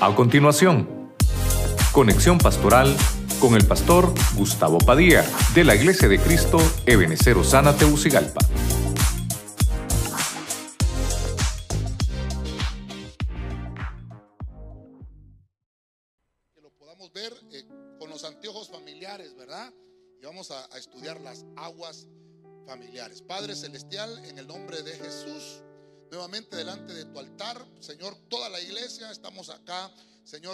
A continuación, conexión pastoral con el pastor Gustavo Padilla de la Iglesia de Cristo Ebenecer Osana Teucigalpa.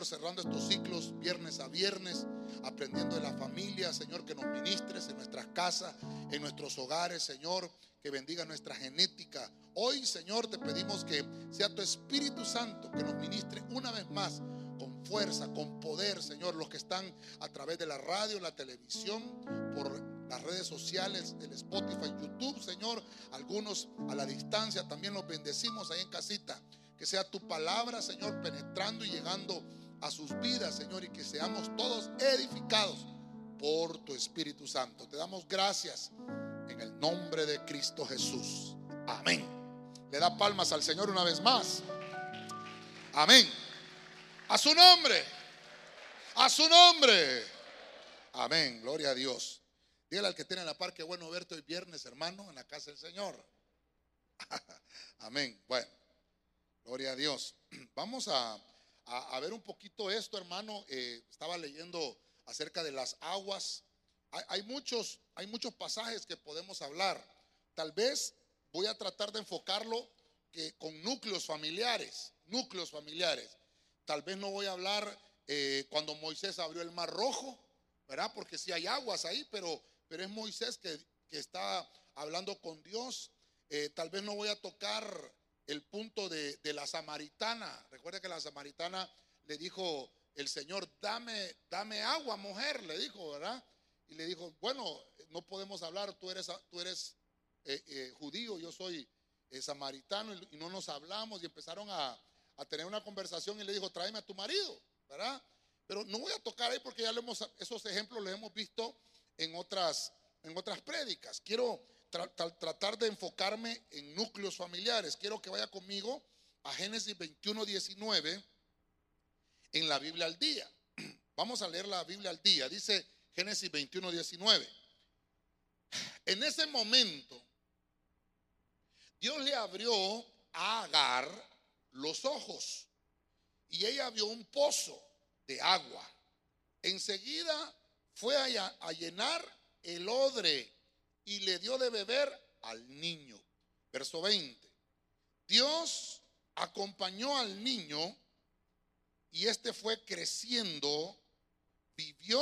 Cerrando estos ciclos viernes a viernes, aprendiendo de la familia, Señor, que nos ministres en nuestras casas, en nuestros hogares, Señor, que bendiga nuestra genética. Hoy, Señor, te pedimos que sea tu Espíritu Santo que nos ministre una vez más con fuerza, con poder, Señor, los que están a través de la radio, la televisión, por las redes sociales, el Spotify, YouTube, Señor, algunos a la distancia, también los bendecimos ahí en casita. Que sea tu palabra, Señor, penetrando y llegando a sus vidas, Señor, y que seamos todos edificados por tu Espíritu Santo. Te damos gracias en el nombre de Cristo Jesús. Amén. Le da palmas al Señor una vez más. Amén. A su nombre. A su nombre. Amén. Gloria a Dios. Dígale al que tiene en la par que bueno verte hoy viernes, hermano, en la casa del Señor. Amén. Bueno, gloria a Dios. Vamos a, a- ver un poquito esto, hermano. Eh, estaba leyendo acerca de las aguas. Hay, muchos, hay muchos pasajes que podemos hablar. Tal vez voy a tratar de enfocarlo que con núcleos familiares, núcleos familiares. Tal vez no voy a hablar eh, cuando Moisés abrió el mar rojo, ¿verdad? Porque sí hay aguas ahí, pero, pero es Moisés que, que está hablando con Dios. Eh, tal vez no voy a tocar el punto de, de la samaritana. Recuerda que la samaritana le dijo el Señor, dame, dame agua, mujer, le dijo, ¿verdad? Y le dijo, bueno, no podemos hablar, tú eres, tú eres eh, eh, judío, yo soy eh, samaritano y, no nos hablamos y empezaron a, a tener una conversación y le dijo, tráeme a tu marido, ¿verdad? Pero no voy a tocar ahí porque ya lo hemos, esos ejemplos los hemos visto en otras, en otras prédicas. Quiero tra- tra- tratar de enfocarme en núcleos familiares. Quiero que vaya conmigo a Génesis 21, 19 en la Biblia al día. Vamos a leer la Biblia al día. Dice Génesis 21, 19. En ese momento, Dios le abrió a Agar los ojos y ella vio un pozo de agua. Enseguida fue a llenar el odre y le dio de beber al niño. Verso 20. Dios acompañó al niño y este fue creciendo, vivió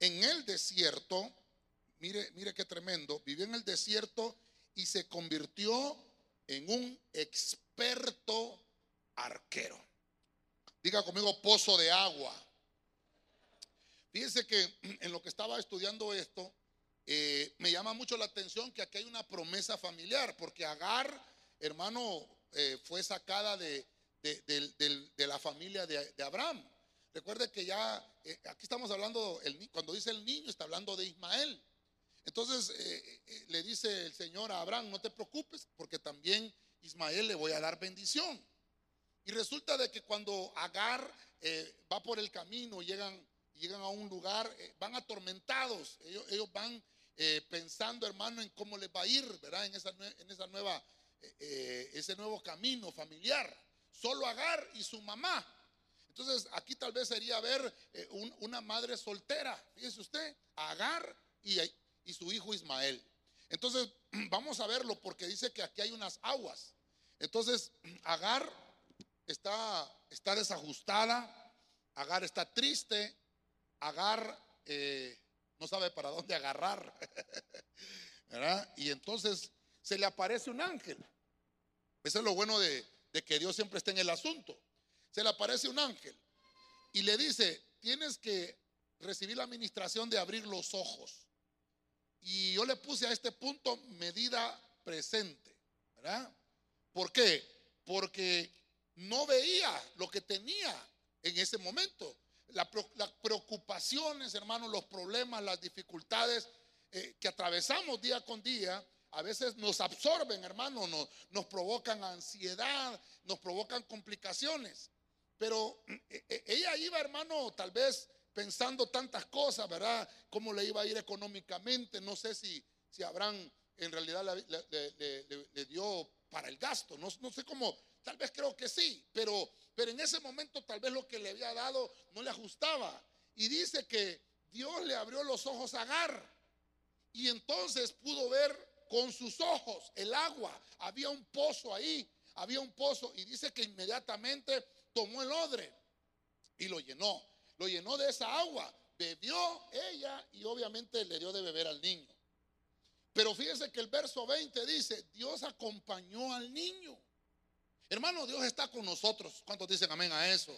en el desierto. Mire, mire qué tremendo. Vivió en el desierto y se convirtió en un experto arquero. Diga conmigo pozo de agua. Fíjense que en lo que estaba estudiando esto, eh, me llama mucho la atención que aquí hay una promesa familiar, porque Agar, hermano, eh, fue sacada de, de- la familia de, Abraham. Recuerde que ya, eh, aquí estamos hablando, el cuando dice el niño, está hablando de Ismael. Entonces le dice el Señor a Abraham, no te preocupes, porque también Ismael le voy a dar bendición. Y resulta de que cuando Agar va por el camino, llegan, llegan a un lugar, van atormentados. Ellos, ellos van eh, pensando, hermano, en cómo les va a ir, ¿verdad? En esa, en esa nueva, eh, eh, ese nuevo camino familiar. Solo Agar y su mamá. Entonces, aquí tal vez sería ver un- una madre soltera. Fíjese usted, Agar y, y su hijo Ismael. Entonces, vamos a verlo porque dice que aquí hay unas aguas. Entonces, Agar está, está desajustada, Agar está triste, Agar eh, no sabe para dónde agarrar. ¿verdad? Y entonces se le aparece un ángel. Eso es lo bueno de, de que Dios siempre está en el asunto. Se le aparece un ángel y le dice, tienes que recibir la administración de abrir los ojos. Y yo le puse a este punto medida presente, ¿verdad? ¿Por qué? Porque no veía lo que tenía en ese momento. Las preocupaciones, hermanos, los problemas, las dificultades eh, que atravesamos día con día, a veces nos absorben, hermanos, nos, provocan ansiedad, nos provocan complicaciones. pero eh, eh, ella iba, hermano, tal vez pensando tantas cosas, ¿verdad? Cómo le iba a ir económicamente. No sé si, si Abraham en realidad le, dio para el gasto. No, sé cómo, tal vez creo que sí, pero, pero en ese momento tal vez lo que le había dado no le ajustaba. Y dice que Dios le abrió los ojos a Agar. Y entonces pudo ver con sus ojos el agua. Había un pozo ahí, había un pozo. Y dice que inmediatamente tomó el odre y lo llenó. Lo llenó de esa agua. Bebió ella y obviamente le dio de beber al niño. Pero fíjese que el verso 20 dice, Dios acompañó al niño. Hermano, Dios está con nosotros. ¿Cuántos dicen amén a eso?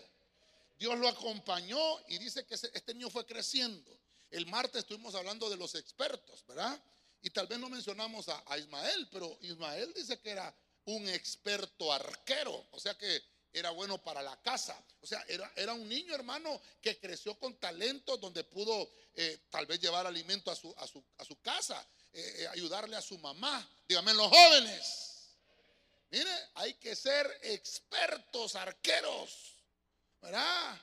Dios lo acompañó y dice que este niño fue creciendo. El martes estuvimos hablando de los expertos, ¿verdad? Y tal vez no mencionamos a, Ismael, pero Ismael dice que era un experto arquero, o sea que era bueno para la casa. O sea, era, un niño hermano que creció con talento, donde pudo eh, tal vez llevar alimento a su, casa, eh, eh, ayudarle a su mamá. Dígame, los jóvenes. Mire, hay que ser expertos arqueros, ¿verdad?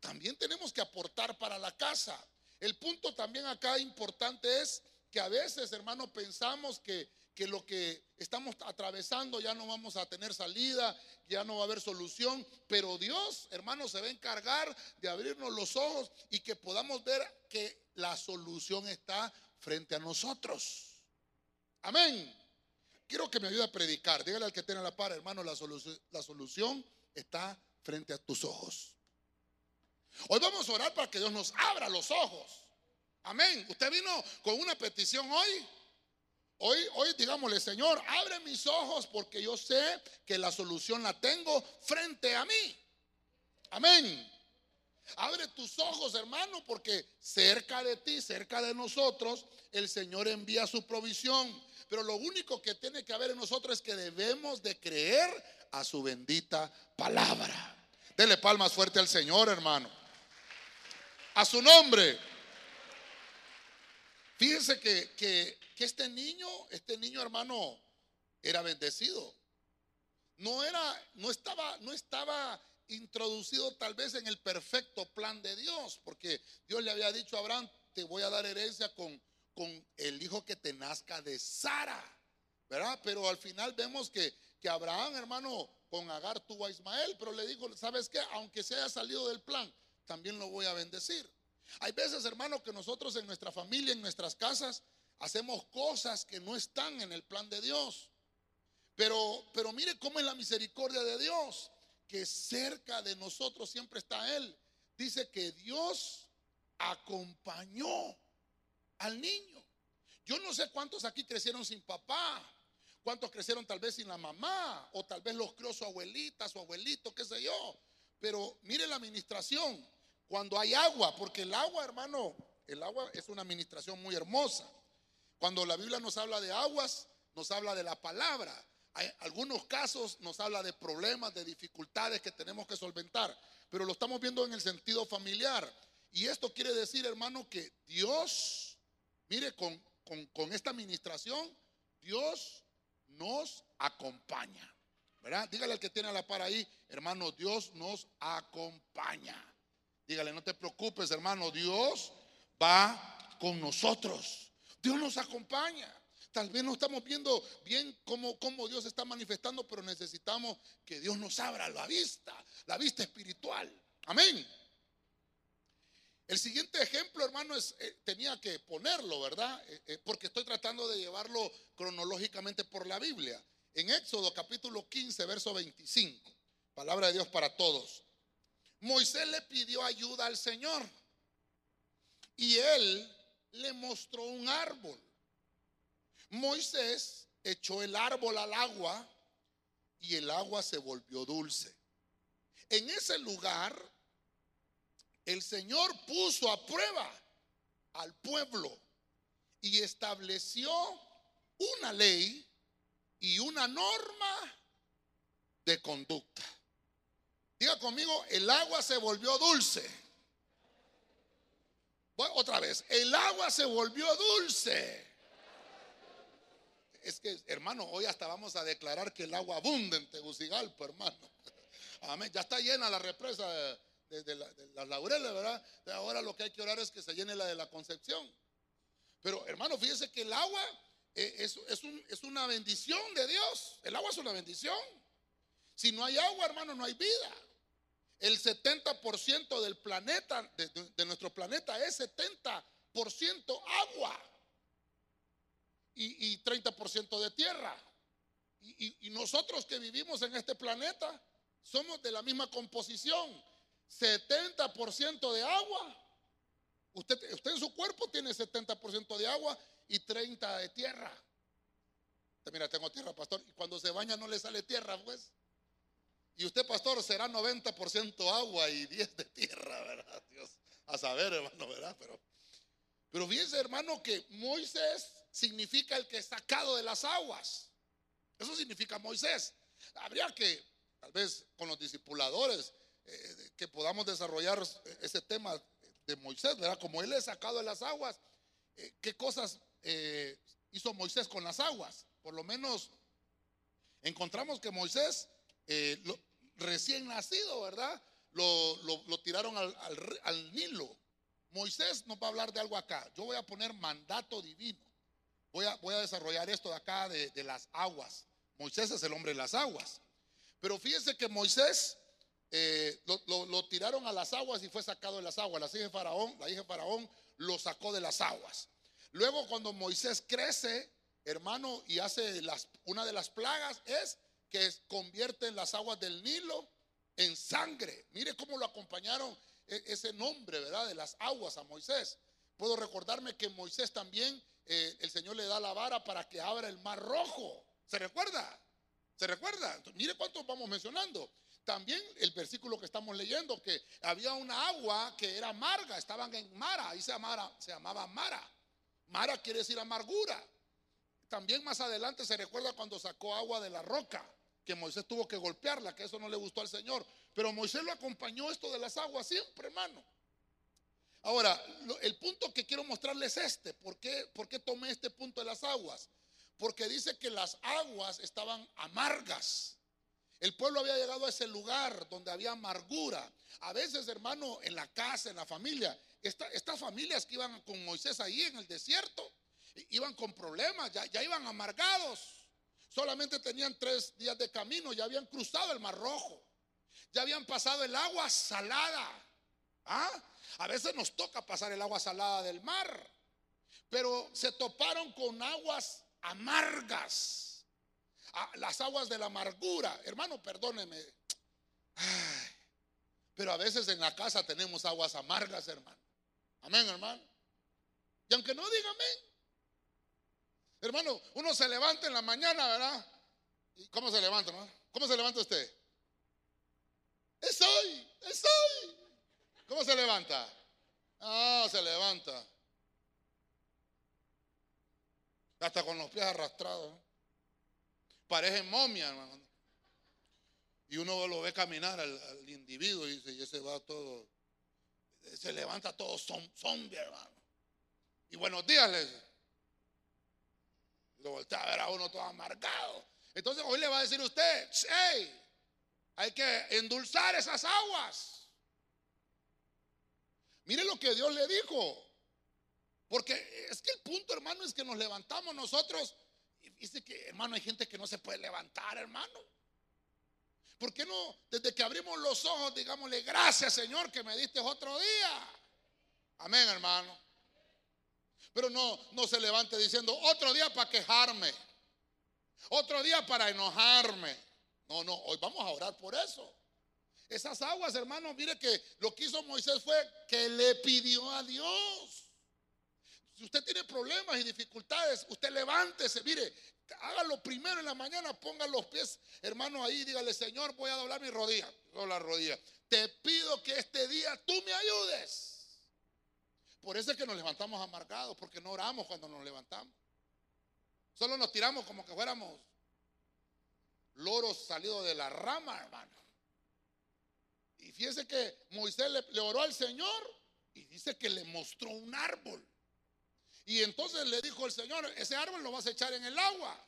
también tenemos que aportar para la casa. El punto también acá importante es que a veces, hermano, pensamos que, que lo que estamos atravesando ya no vamos a tener salida, ya no va a haber solución, pero Dios, hermano, se va a encargar de abrirnos los ojos y que podamos ver que la solución está frente a nosotros. Amén. Quiero que me ayude a predicar. Dígale al que tiene la par, hermano, la solución, la solución está frente a tus ojos. Hoy vamos a orar para que Dios nos abra los ojos. Amén. Usted vino con una petición hoy. Hoy, hoy digámosle, Señor, abre mis ojos porque yo sé que la solución la tengo frente a mí. Amén. Abre tus ojos, hermano, porque cerca de ti, cerca de nosotros, el Señor envía su provisión. Pero lo único que tiene que haber en nosotros es que debemos de creer a su bendita palabra. Dele palmas fuerte al Señor, hermano a su nombre. Fíjense que, que, este niño, este niño hermano, era bendecido. No era, no estaba, no estaba introducido tal vez en el perfecto plan de Dios, porque Dios le había dicho a Abraham, te voy a dar herencia con, con el hijo que te nazca de Sara, ¿verdad? Pero al final vemos que, que Abraham, hermano, con Agar tuvo a Ismael, pero le dijo, ¿sabes qué? Aunque se haya salido del plan, también lo voy a bendecir. Hay veces, hermano, que nosotros en nuestra familia, en nuestras casas, hacemos cosas que no están en el plan de Dios. Pero, pero mire cómo es la misericordia de Dios, que cerca de nosotros siempre está Él. Dice que Dios acompañó al niño. Yo no sé cuántos aquí crecieron sin papá, cuántos crecieron tal vez sin la mamá, o tal vez los crió su abuelita, su abuelito, qué sé yo. Pero mire la administración, cuando hay agua, porque el agua, hermano, el agua es una administración muy hermosa. Cuando la Biblia nos habla de aguas, nos habla de la palabra. Hay algunos casos nos habla de problemas, de dificultades que tenemos que solventar, pero lo estamos viendo en el sentido familiar. Y esto quiere decir, hermano, que Dios, mire, con, con esta administración, Dios nos acompaña. ¿Verdad? Dígale al que tiene la par ahí, hermano, Dios nos acompaña. Dígale, no te preocupes, hermano, Dios va con nosotros. Dios nos acompaña. Tal vez no estamos viendo bien cómo, cómo, Dios está manifestando, pero necesitamos que Dios nos abra la vista, la vista espiritual. Amén. El siguiente ejemplo, hermano, es, eh, tenía que ponerlo, ¿verdad? Eh, eh, porque estoy tratando de llevarlo cronológicamente por la Biblia. En Éxodo capítulo 15, verso 25. Palabra de Dios para todos. Moisés le pidió ayuda al Señor y él le mostró un árbol. Moisés echó el árbol al agua y el agua se volvió dulce. En ese lugar, el Señor puso a prueba al pueblo y estableció una ley y una norma de conducta. Diga conmigo, el agua se volvió dulce. otra vez, el agua se volvió dulce. Es que, hermano, hoy hasta vamos a declarar que el agua abunda en Tegucigalpa, hermano. Amén. Ya está llena la represa de, las laureles, ¿verdad? ahora lo que hay que orar es que se llene la de la concepción. Pero hermano, fíjese que el agua eh, es, es, una bendición de Dios. El agua es una bendición. Si no hay agua, hermano, no hay vida. El 70% del planeta, de, nuestro planeta, es 70% agua y, 30% de tierra. Y, nosotros que vivimos en este planeta somos de la misma composición. 70% de agua. Usted, usted en su cuerpo tiene 70% de agua y 30% de tierra. Mira, tengo tierra, pastor. Y cuando se baña no le sale tierra, pues. Y usted, pastor, será 90% agua y 10 de tierra, ¿verdad? Dios, a saber, hermano, ¿verdad? Pero, pero fíjense, hermano, que Moisés significa el que es sacado de las aguas. Eso significa Moisés. Habría que, tal vez con los discipuladores, eh, que podamos desarrollar ese tema de Moisés, ¿verdad? Como él es sacado de las aguas, eh, ¿qué cosas eh, hizo Moisés con las aguas? Por lo menos encontramos que Moisés recién nacido, ¿verdad? Lo, tiraron al, Nilo. Moisés no va a hablar de algo acá. Yo voy a poner mandato divino. Voy a, voy a desarrollar esto de acá de, las aguas. Moisés es el hombre de las aguas. Pero fíjense que Moisés eh, lo, tiraron a las aguas y fue sacado de las aguas. La hija de Faraón, la hija de Faraón lo sacó de las aguas. Luego cuando Moisés crece, hermano, y hace las, una de las plagas es que convierte las aguas del Nilo en sangre. Mire cómo lo acompañaron e, ese nombre, ¿verdad? De las aguas a Moisés. Puedo recordarme que Moisés también, eh, el Señor le da la vara para que abra el mar rojo. ¿Se recuerda? ¿Se recuerda? mire cuántos vamos mencionando. También el versículo que estamos leyendo, que había una agua que era amarga, estaban en Mara, ahí se llamaba, se llamaba Mara. Mara quiere decir amargura. También más adelante se recuerda cuando sacó agua de la roca que Moisés tuvo que golpearla, que eso no le gustó al Señor. Pero Moisés lo acompañó esto de las aguas siempre, hermano. Ahora, el punto que quiero mostrarles es este. ¿Por qué, ¿Por qué tomé este punto de las aguas? Porque dice que las aguas estaban amargas. El pueblo había llegado a ese lugar donde había amargura. A veces, hermano, en la casa, en la familia, estas familias que iban con Moisés ahí en el desierto, iban con problemas, ya, ya iban amargados. Solamente tenían tres días de camino, ya habían cruzado el Mar Rojo, ya habían pasado el agua salada. ¿Ah? A veces nos toca pasar el agua salada del mar, pero se toparon con aguas amargas, ah, las aguas de la amargura. Hermano, perdóneme. pero a veces en la casa tenemos aguas amargas, hermano. Amén, hermano. Y aunque no diga amén, Hermano, uno se levanta en la mañana, ¿verdad? ¿Y cómo se levanta, no? ¿Cómo se levanta usted? Es hoy, es hoy. ¿Cómo se levanta? Ah, se levanta. Hasta con los pies arrastrados. Parece momia, hermano. Y uno lo ve caminar al, individuo y dice, y ese va todo, se levanta todo zombie, hermano. Y buenos días, les lo voltea a ver a uno todo amargado. Entonces hoy le va a decir usted, hey, hay que endulzar esas aguas. Mire lo que Dios le dijo. Porque es que el punto, hermano, es que nos levantamos nosotros. Dice que, hermano, hay gente que no se puede levantar, hermano. ¿Por qué no, desde que abrimos los ojos, digámosle, gracias, Señor, que me diste otro día? Amén, hermano. Pero no, no se levante diciendo, otro día para quejarme, otro día para enojarme. No, no, hoy vamos a orar por eso. Esas aguas, hermano, mire que lo que hizo Moisés fue que le pidió a Dios. Si usted tiene problemas y dificultades, usted levántese, mire, hágalo primero en la mañana, ponga los pies, hermano, ahí, dígale, Señor, voy a doblar mi rodilla, doblar la rodilla. Te pido que este día tú me ayudes. Por eso es que nos levantamos amargados, porque no oramos cuando nos levantamos. Solo nos tiramos como que fuéramos loros salidos de la rama, hermano. Y fíjese que Moisés le, oró al Señor y dice que le mostró un árbol. Y entonces le dijo el Señor, ese árbol lo vas a echar en el agua,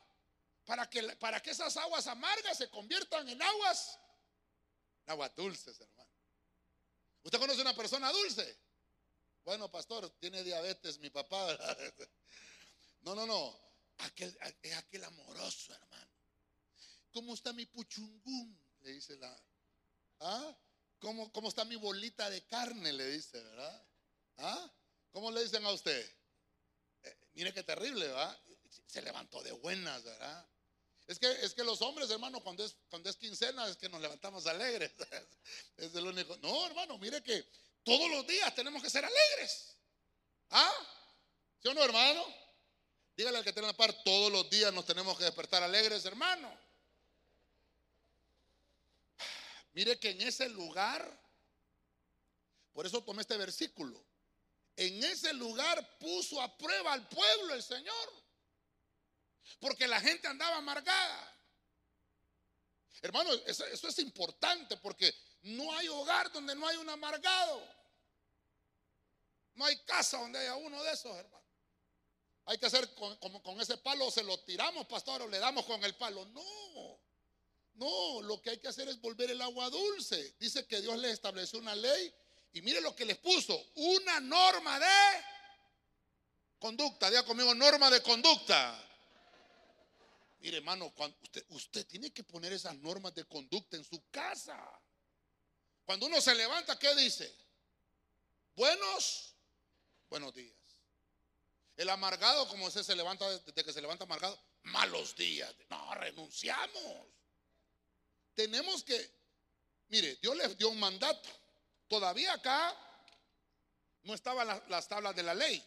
para que, para que esas aguas amargas se conviertan en aguas Aguas dulces, hermano. ¿Usted conoce una persona dulce? Bueno, pastor, tiene diabetes mi papá, No, no, no. Aquel, es aquel amoroso, hermano. ¿Cómo está mi puchungún? Le dice la. ¿Ah? ¿Cómo, ¿Cómo está mi bolita de carne? Le dice, ¿verdad? ¿Ah? ¿Cómo le dicen a usted? Mire qué terrible, ¿verdad? Se levantó de buenas, ¿verdad? Es que, es que los hombres, hermano, cuando es, cuando es quincena es que nos levantamos alegres. es el único. No, hermano, mire que todos los días tenemos que ser alegres. ¿Ah? ¿Sí o no, hermano? Dígale al que tiene la par, todos los días nos tenemos que despertar alegres, hermano. Mire que en ese lugar, por eso tomé este versículo, en ese lugar puso a prueba al pueblo el Señor, porque la gente andaba amargada. Hermano, eso, es importante porque no hay hogar donde no hay un amargado. No hay casa donde haya uno de esos, hermano. Hay que hacer como con, ese palo, se lo tiramos, pastor, o le damos con el palo. No, no, lo que hay que hacer es volver el agua dulce. Dice que Dios les estableció una ley y mire lo que les puso, una norma de conducta. Diga conmigo, norma de conducta. Mire, hermano, usted, usted tiene que poner esas normas de conducta en su casa. Cuando uno se levanta, ¿qué dice? Buenos buenos días. El amargado, como se levanta desde que se levanta amargado, malos días. No, renunciamos. Tenemos que, mire, Dios les dio un mandato. Todavía acá no estaban las, tablas de la ley.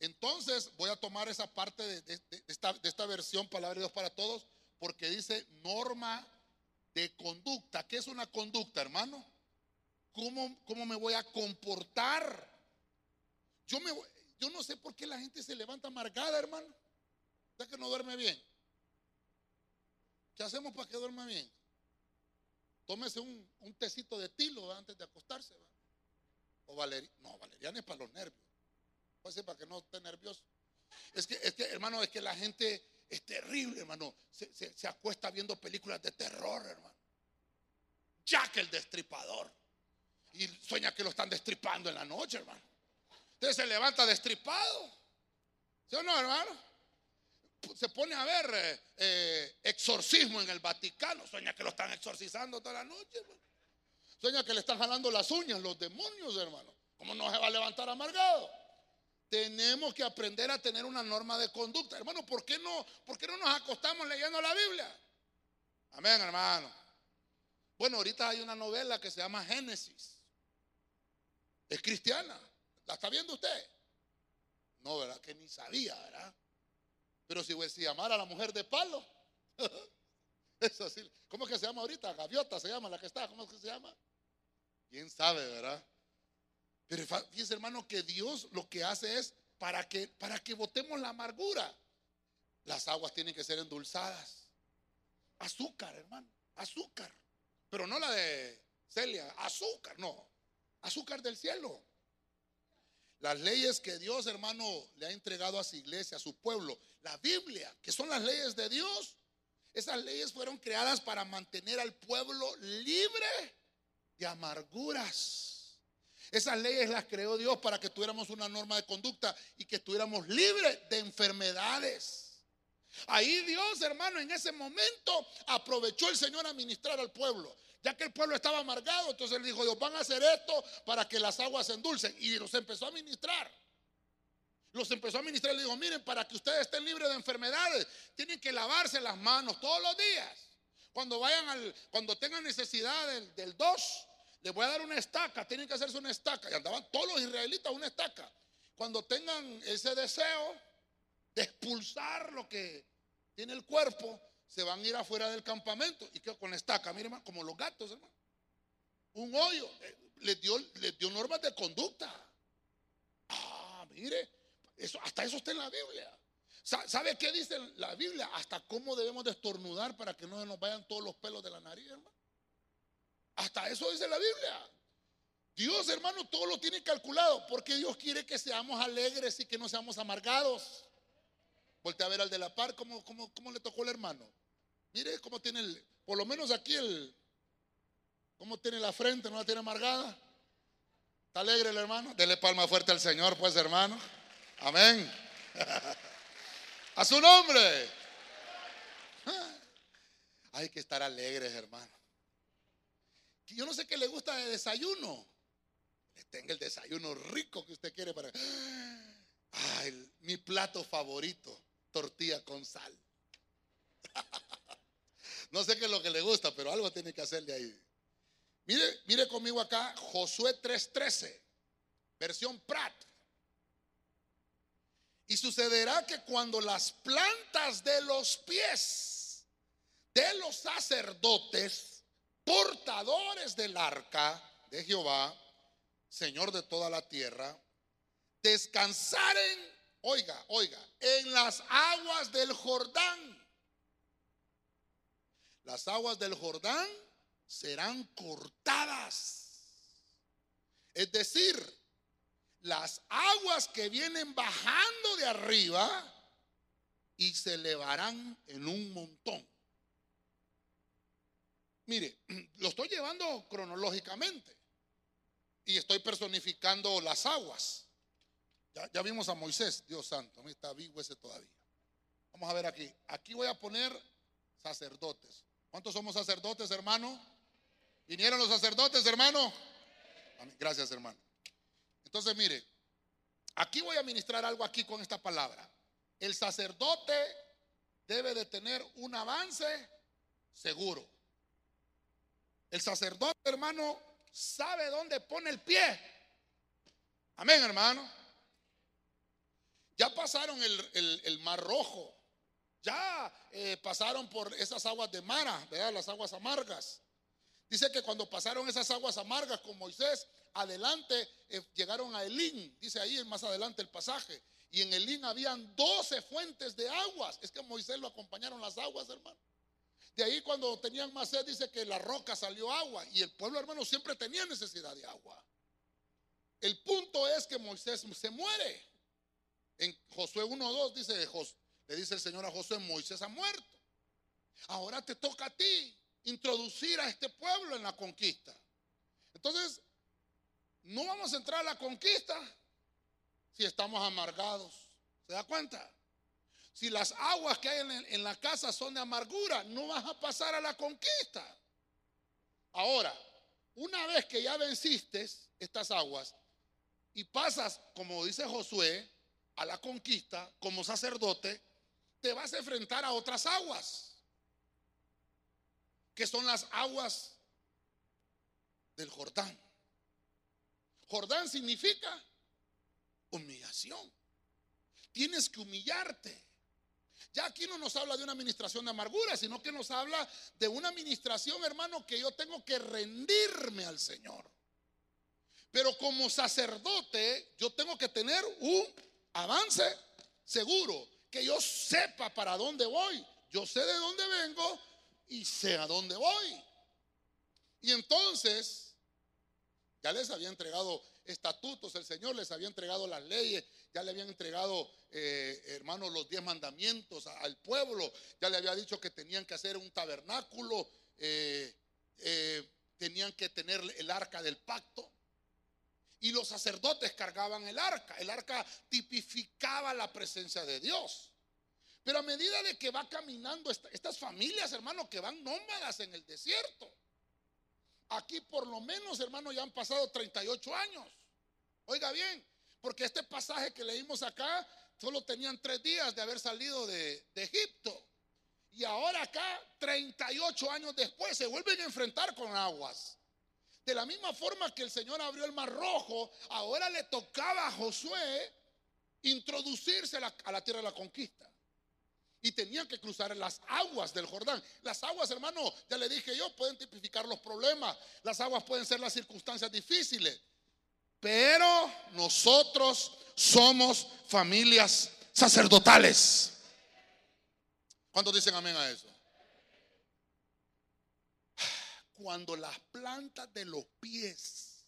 Entonces voy a tomar esa parte de, esta, versión, Palabra de Dios para Todos, porque dice norma de conducta. ¿Qué es una conducta, hermano? ¿Cómo, cómo me voy a comportar? Yo, me, yo no sé por qué la gente se levanta amargada, hermano. ¿Está que no duerme bien? ¿Qué hacemos para que duerma bien? Tómese un, un tecito de tilo antes de acostarse. O valeriana. No, valeriana es para los nervios. Puede ser para que no esté nervioso. Es que, es que, hermano, es que la gente es terrible, hermano. Se, se acuesta viendo películas de terror, hermano. Jack el destripador. Y sueña que lo están destripando en la noche, hermano. Usted se levanta destripado. ¿Sí o no, hermano? Se pone a ver eh, eh, exorcismo en el Vaticano. Sueña que lo están exorcizando toda la noche. Sueña que le están jalando las uñas los demonios, hermano. ¿Cómo no se va a levantar amargado? Tenemos que aprender a tener una norma de conducta. Hermano, ¿por qué no, por qué no nos acostamos leyendo la Biblia? Amén, hermano. Bueno, ahorita hay una novela que se llama Génesis. Es cristiana. ¿La está viendo usted? No, ¿verdad? Que ni sabía, ¿verdad? Pero si, si llamara la mujer de palo, eso sí. ¿Cómo es que se llama ahorita? Gaviota se llama la que está. ¿Cómo es que se llama? ¿Quién sabe, verdad? Pero fíjense, hermano, que Dios lo que hace es para que, para que botemos la amargura. Las aguas tienen que ser endulzadas. Azúcar, hermano, azúcar. Pero no la de Celia, azúcar, no. Azúcar del cielo. Las leyes que Dios, hermano, le ha entregado a su iglesia, a su pueblo, la Biblia, que son las leyes de Dios, esas leyes fueron creadas para mantener al pueblo libre de amarguras. Esas leyes las creó Dios para que tuviéramos una norma de conducta y que estuviéramos libres de enfermedades. Ahí Dios, hermano, en ese momento aprovechó el Señor a ministrar al pueblo ya que el pueblo estaba amargado, entonces él dijo, Dios, van a hacer esto para que las aguas se endulcen. Y los empezó a ministrar. Los empezó a ministrar y le dijo, miren, para que ustedes estén libres de enfermedades, tienen que lavarse las manos todos los días. Cuando vayan al, cuando tengan necesidad del, del dos, les voy a dar una estaca, tienen que hacerse una estaca. Y andaban todos los israelitas una estaca. Cuando tengan ese deseo de expulsar lo que tiene el cuerpo, se van a ir afuera del campamento y que con la estaca, mire, hermano, como los gatos, hermano. Un hoyo, eh, les, dio, dio normas de conducta. Ah, mire, eso, hasta eso está en la Biblia. ¿Sabe qué dice la Biblia? Hasta cómo debemos de estornudar para que no nos vayan todos los pelos de la nariz, hermano. Hasta eso dice la Biblia. Dios, hermano, todo lo tiene calculado porque Dios quiere que seamos alegres y que no seamos amargados. Volte a ver al de la par, ¿cómo, cómo, cómo le tocó el hermano? Mire cómo tiene el, por lo menos aquí el, ¿Cómo tiene la frente? ¿No la tiene amargada? ¿Está alegre el hermano? Dele palma fuerte al Señor, pues, hermano. Amén. A su nombre. Hay que estar alegres, hermano. Yo no sé qué le gusta de desayuno. Tenga el desayuno rico que usted quiere para. Ay, mi plato favorito, tortilla con sal. No sé qué es lo que le gusta, pero algo tiene que hacerle ahí. Mire, mire conmigo acá, Josué 3:13, versión Prat. Y sucederá que cuando las plantas de los pies de los sacerdotes, portadores del arca de Jehová, Señor de toda la tierra, descansaren, oiga, oiga, en las aguas del Jordán. Las aguas del Jordán serán cortadas. Es decir, las aguas que vienen bajando de arriba y se elevarán en un montón. Mire, lo estoy llevando cronológicamente y estoy personificando las aguas. Ya, vimos a Moisés, Dios santo, está vivo ese todavía. Vamos a ver aquí. Aquí voy a poner sacerdotes. ¿Cuántos somos sacerdotes, hermano? ¿Vinieron los sacerdotes, hermano? Gracias, hermano. Entonces, mire, aquí voy a ministrar algo aquí con esta palabra. El sacerdote debe de tener un avance seguro. El sacerdote, hermano, sabe dónde pone el pie. Amén, hermano. Ya pasaron el, mar rojo. Ya eh, pasaron por esas aguas de Mara, ¿verdad? Las aguas amargas. Dice que cuando pasaron esas aguas amargas con Moisés, adelante eh, llegaron a Elín. Dice ahí más adelante el pasaje. Y en Elín habían 12 fuentes de aguas. Es que Moisés lo acompañaron las aguas, hermano. De ahí cuando tenían más sed, dice que la roca salió agua. Y el pueblo, hermano, siempre tenía necesidad de agua. El punto es que Moisés se muere. En Josué 1.2 dice, le dice el Señor a Josué, Moisés ha muerto. Ahora te toca a ti introducir a este pueblo en la conquista. Entonces, no vamos a entrar a la conquista si estamos amargados. ¿Se da cuenta? Si las aguas que hay en, la casa son de amargura, no vas a pasar a la conquista. Ahora, una vez que ya venciste estas aguas y pasas, como dice Josué, a la conquista como sacerdote, te vas a enfrentar a otras aguas, que son las aguas del Jordán. Jordán significa humillación. Tienes que humillarte. Ya aquí no nos habla de una administración de amargura, sino que nos habla de una administración, hermano, que yo tengo que rendirme al Señor. Pero como sacerdote, yo tengo que tener un avance seguro, que yo sepa para dónde voy. Yo sé de dónde vengo y sé a dónde voy. Y entonces, ya les había entregado estatutos, el Señor les había entregado las leyes, ya le habían entregado, eh, hermanos, los diez mandamientos al pueblo, ya le había dicho que tenían que hacer un tabernáculo, eh, eh, tenían que tener el arca del pacto. Y los sacerdotes cargaban el arca. El arca tipificaba la presencia de Dios. Pero a medida de que va caminando estas familias, hermanos, que van nómadas en el desierto, Aquí por lo menos, hermano, ya han pasado 38 años. Oiga bien, porque este pasaje que leímos acá, solo tenían tres días de haber salido de, Egipto. Y ahora acá, 38 años después, se vuelven a enfrentar con aguas. De la misma forma que el Señor abrió el mar rojo, ahora le tocaba a Josué introducirse a la tierra de la conquista y tenían que cruzar las aguas del Jordán. Las aguas, hermano, ya le dije yo, pueden tipificar los problemas. Las aguas pueden ser las circunstancias difíciles. Pero nosotros somos familias sacerdotales. ¿Cuántos dicen amén a eso? Cuando las plantas de los pies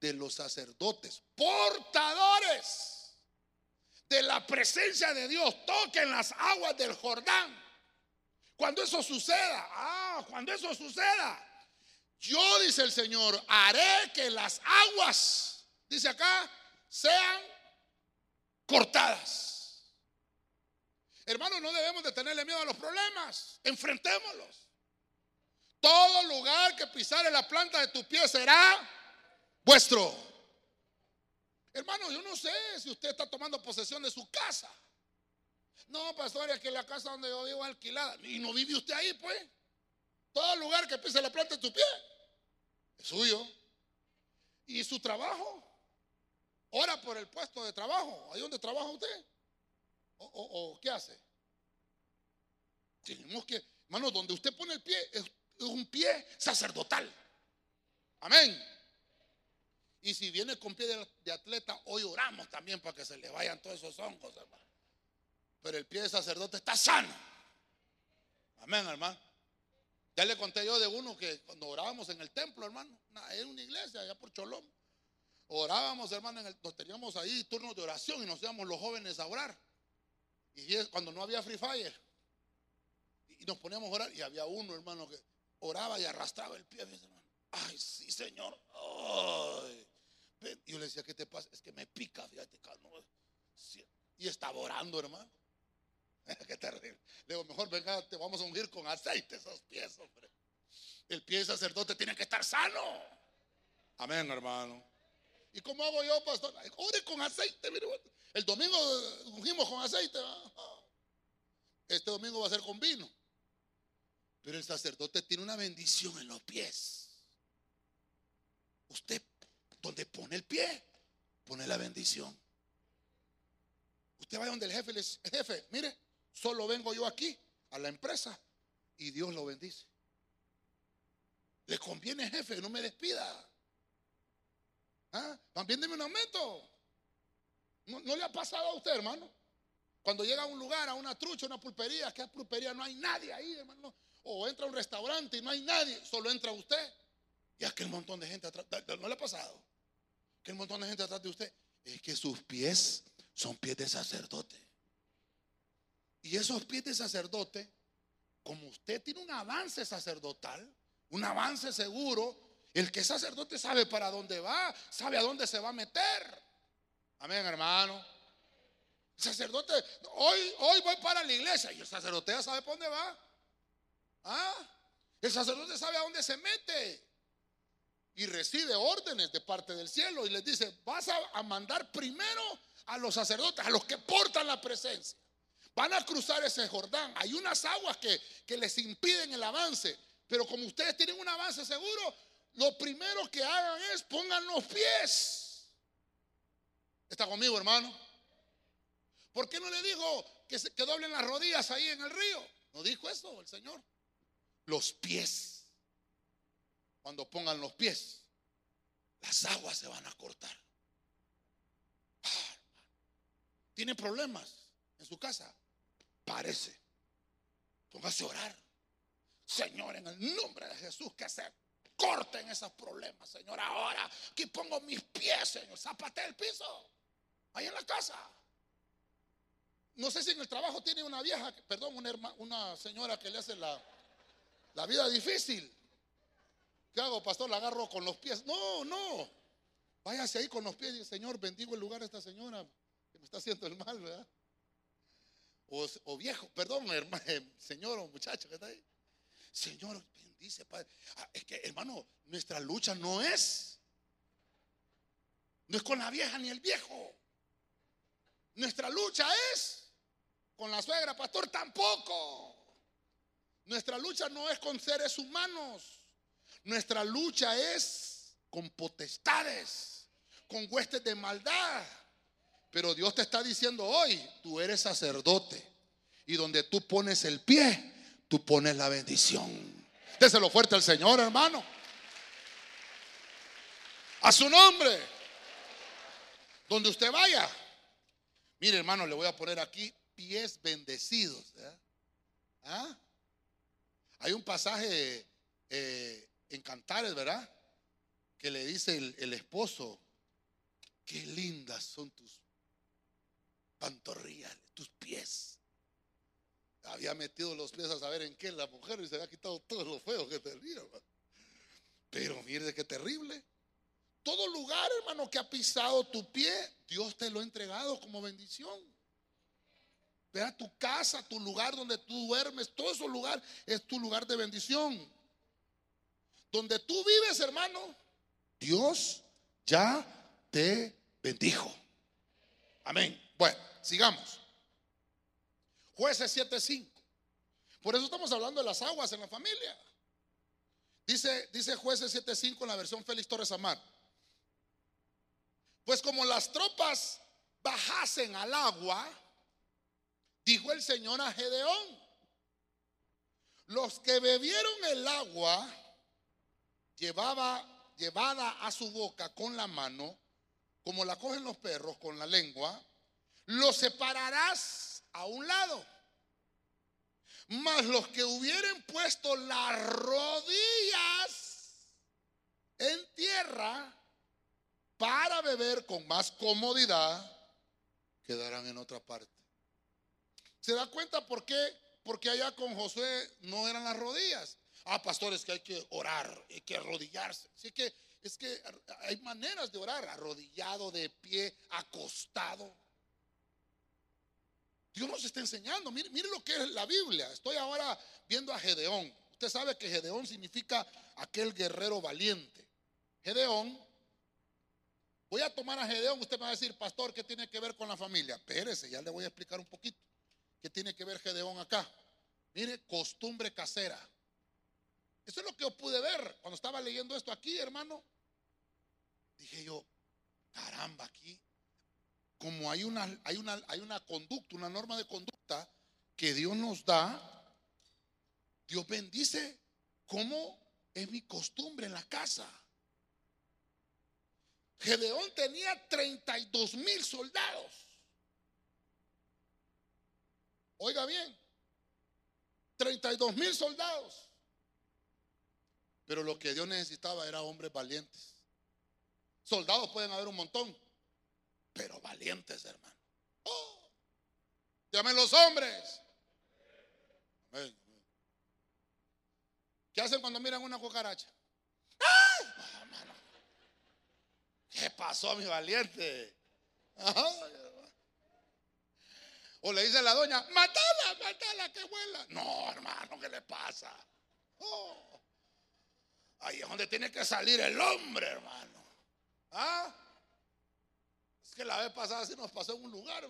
de los sacerdotes, portadores, de la presencia de Dios toquen las aguas del Jordán. Cuando eso suceda, ah, cuando eso suceda, yo, dice el Señor, haré que las aguas, dice acá, sean cortadas. Hermanos, no debemos de tenerle miedo a los problemas. Enfrentémoslos. Todo lugar que pisare la planta de tu pie será vuestro. Hermano, yo no sé si usted está tomando posesión de su casa. No, pastor, es que la casa donde yo vivo es alquilada. Y no vive usted ahí, pues. Todo lugar que pise la planta de tu pie es suyo. ¿Y su trabajo? Ora por el puesto de trabajo. ¿Ahí donde trabaja usted? ¿O, qué hace? Tenemos que, hermano, donde usted pone el pie es un pie sacerdotal. Amén. Y si viene con pie de, atleta, hoy oramos también para que se le vayan todos esos hongos, hermano. Pero el pie de sacerdote está sano. Amén, hermano. Ya le conté yo de uno que cuando orábamos en el templo, hermano, en una iglesia allá por Cholón, orábamos, hermano, nos teníamos ahí turnos de oración y nos íbamos los jóvenes a orar. Y cuando no había Free Fire, y nos poníamos a orar, y había uno, hermano, que oraba y arrastraba el pie, hermano. Ay, sí, Señor. Ay. Yo le decía, ¿qué te pasa? Es que me pica, fíjate, Y estaba orando, hermano. Qué terrible. Le digo, mejor venga, te vamos a ungir con aceite esos pies, hombre. El pie de sacerdote tiene que estar sano. Amén, hermano. ¿Y cómo hago yo, pastor? Ore con aceite. Mire, el domingo ungimos con aceite. Este domingo va a ser con vino. Pero el sacerdote tiene una bendición en los pies. Usted, donde pone el pie, pone la bendición. Usted va donde el jefe le dice, jefe, mire, Solo vengo yo aquí a la empresa y Dios lo bendice. Le conviene, jefe, no me despida. ¿Ah? Un aumento. ¿No, le ha pasado a usted, hermano? Cuando llega a un lugar, a una trucha, una pulpería, que pulpería no hay nadie ahí, hermano. O entra a un restaurante y no hay nadie, solo entra usted. Y aquel montón de gente atrás. ¿No le ha pasado? Que el montón de gente atrás de usted. Es que sus pies son pies de sacerdote. Y esos pies de sacerdote, como usted tiene un avance sacerdotal, un avance seguro, el que sacerdote sabe para dónde va, sabe a dónde se va a meter. Amén, hermano. Sacerdote, hoy, hoy voy para la iglesia y el sacerdote ya sabe para dónde va. ¿Ah? El sacerdote sabe a dónde se mete y recibe órdenes de parte del cielo y les dice, vas a mandar primero a los sacerdotes, a los que portan la presencia. Van a cruzar ese Jordán. Hay unas aguas que, les impiden el avance. Pero como ustedes tienen un avance seguro, lo primero que hagan es pongan los pies. ¿Está conmigo, hermano? ¿Por qué no le dijo que, que doblen las rodillas ahí en el río? No dijo eso el Señor. Los pies. Cuando pongan los pies, las aguas se van a cortar. Ah, ¿Tiene problemas en su casa? Parece. Póngase a orar. Señor, en el nombre de Jesús, que se corten esos problemas, Señor. Ahora aquí pongo mis pies, Señor. Zapate el piso. Ahí en la casa. No sé si en el trabajo tiene una vieja, perdón, una, una señora que le hace la, la vida difícil. ¿Qué hago, pastor? La agarro con los pies. No, no. Váyase ahí con los pies y Señor, bendigo el lugar a esta señora que me está haciendo el mal, ¿verdad? o, viejo, perdón, hermano, señor o muchacho que está ahí. Señor, bendice, Padre. Ah, es que, hermano, nuestra lucha no es, no es con la vieja ni el viejo. Nuestra lucha es con la suegra, pastor, tampoco. Nuestra lucha no es con seres humanos. Nuestra lucha es con potestades, con huestes de maldad. Pero Dios te está diciendo hoy, tú eres sacerdote. Y donde tú pones el pie, tú pones la bendición. Déselo fuerte al Señor, hermano. A su nombre. Donde usted vaya. Mire, hermano, le voy a poner aquí pies bendecidos. ¿Ah? Hay un pasaje eh, en Cantares, ¿verdad? Que le dice el, esposo, qué lindas son tus pantorrillas, tus pies. Había metido los pies a saber en qué la mujer y se había quitado todo lo feo que tenía. Pero Mire qué terrible. Todo lugar, hermano, que ha pisado tu pie, Dios te lo ha entregado como bendición. Vea tu casa, tu lugar donde tú duermes, todo ese lugar es tu lugar de bendición. Donde tú vives, hermano, Dios ya te bendijo. Amén. Bueno, sigamos. Jueces 7:5. Por eso estamos hablando de las aguas en la familia. Dice, dice Jueces 7:5 en la versión Félix Torres Amar. Pues como las tropas bajasen al agua, dijo el Señor a Gedeón, los que bebieron el agua llevaba, llevada a su boca con la mano, como la cogen los perros con la lengua, los separarás a un lado. Mas los que hubieran puesto las rodillas en tierra para beber con más comodidad, quedarán en otra parte. ¿Se da cuenta por qué? Porque allá con Josué no eran las rodillas. Ah, pastores, que hay que orar, hay que arrodillarse. Así que es que hay maneras de orar, arrodillado, de pie, acostado. Dios nos está enseñando. Mire, mire, lo que es la Biblia. Estoy ahora viendo a Gedeón. Usted sabe que Gedeón significa aquel guerrero valiente. Gedeón. Voy a tomar a Gedeón. Usted me va a decir, pastor, ¿qué tiene que ver con la familia? Espérese, ya le voy a explicar un poquito. ¿Qué tiene que ver Gedeón acá? Mire, costumbre casera. Eso es lo que yo pude ver cuando estaba leyendo esto aquí, hermano. Dije yo, caramba, aquí como hay una, hay una, hay una conducta, una norma de conducta que Dios nos da, Dios bendice como es mi costumbre en la casa. Gedeón tenía 32 mil soldados. Oiga bien, 32 mil soldados. Pero lo que Dios necesitaba era hombres valientes. Soldados pueden haber un montón, pero valientes, hermano. Oh, llamen los hombres. ¿Qué hacen cuando miran una cucaracha? ¡Ay! ¿Qué pasó, mi valiente? O le dice a la doña, matala, matala, que vuela. No, hermano, ¿qué le pasa? Oh. Ahí es donde tiene que salir el hombre, hermano. ¿Ah? que la vez pasada así nos pasó en un lugar,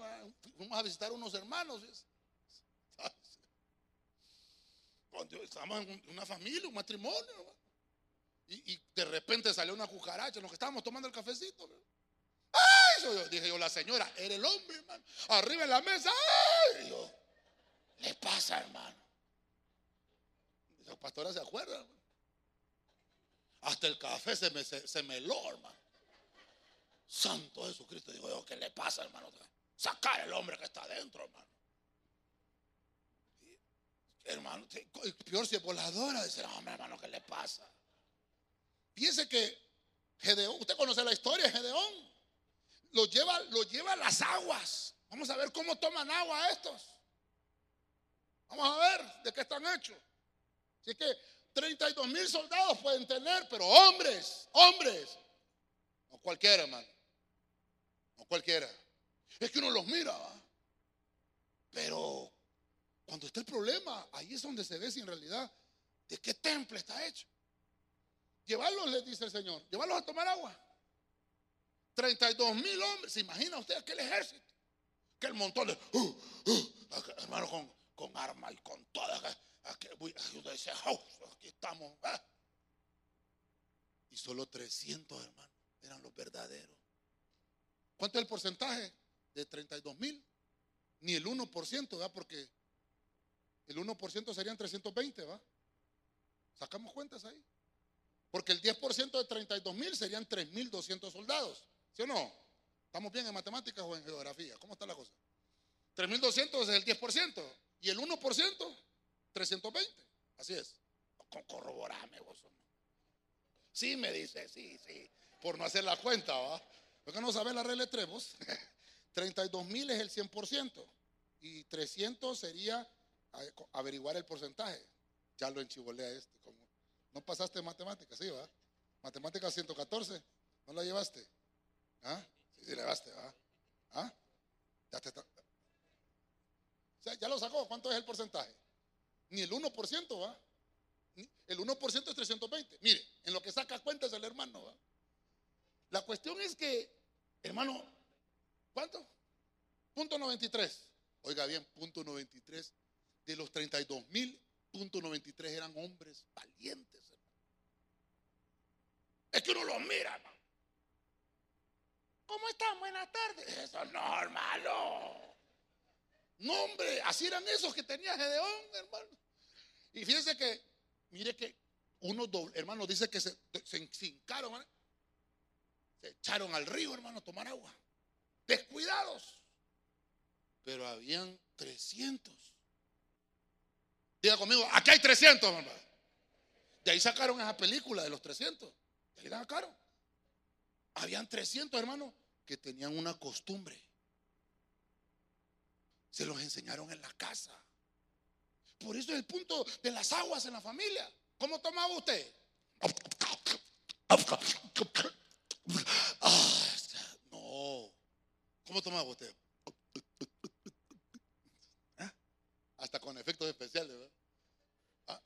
fuimos a visitar unos hermanos. Cuando estábamos en una familia, un matrimonio. Y, de repente salió una cucaracha, nos estábamos tomando el cafecito. ¡Ay! Yo, dije yo, la señora, era el hombre, hermano. Arriba en la mesa, ¡ay! Le pasa, hermano. La pastora se acuerda. Hasta el café se me, se, se meló, hermano. Santo Jesucristo. Digo yo, ¿qué le pasa, hermano? Sacar el hombre que está adentro, hermano. hermano, peor si es voladora. Dice, hombre, hermano, ¿qué le pasa? Fíjese que Gedeón, usted conoce la historia de Gedeón. Lo lleva, lleva a las aguas. Vamos a ver cómo toman agua estos. Vamos a ver de qué están hechos. Así que 32 mil soldados pueden tener, pero hombres, hombres, no cualquiera, hermano. No cualquiera. Es que uno los mira. Pero cuando está el problema, ahí es donde se ve si en realidad de qué temple está hecho. Llevarlos, les dice el Señor, llevarlos a tomar agua. 32 mil hombres. ¿Se imagina usted aquel ejército? Que el montón de uh, uh, hermano con, con armas y con todas. Aquí, aquí estamos. Ah. Y solo 300 hermanos eran los verdaderos. ¿Cuánto es el porcentaje? De 32 mil. Ni el 1%, ¿va? Porque el 1% serían 320, ¿va? Sacamos cuentas ahí. Porque el 10% de 32 mil serían 3.200 soldados. ¿Sí o no? ¿Estamos bien en matemáticas o en geografía? ¿Cómo está la cosa? 3.200 es el 10%. Y el 1%, 320. Así es. Corroborame vos. Sí, me dice, sí, sí. Por no hacer la cuenta, ¿va? Porque no sabe la regla de. 32 mil es el 100% y 300 sería averiguar el porcentaje. Ya lo enchivolé a este. No pasaste matemáticas, sí, va. Matemática 114. ¿No la llevaste? ¿Ah? Sí, sí, la llevaste, ¿ah? Ya te. O ya lo sacó. ¿Cuánto es el porcentaje? Ni el 1%, ¿va? El 1% es 320. Mire, en lo que saca cuenta es el hermano, ¿va? La cuestión es que, hermano, ¿cuánto? Punto 93. Oiga bien, punto 93. De los 32 mil, punto 93 eran hombres valientes. Es que uno los mira, hermano. ¿Cómo están? Buenas tardes. Eso no, hermano. No, hombre, así eran esos que tenía Gedeón, hermano. Y fíjense que, mire que unos hermano, dice que se, se encincaron, se echaron al río, hermano, a tomar agua. Descuidados. Pero habían 300. Diga conmigo, aquí hay 300, hermano. De ahí sacaron esa película de los 300. De ahí la sacaron. Habían 300 hermanos que tenían una costumbre. Se los enseñaron en la casa. Por eso es el punto de las aguas en la familia. ¿Cómo tomaba usted? Ah, no. ¿Cómo tomaba usted? ¿Ah? Hasta con efectos especiales. Ah,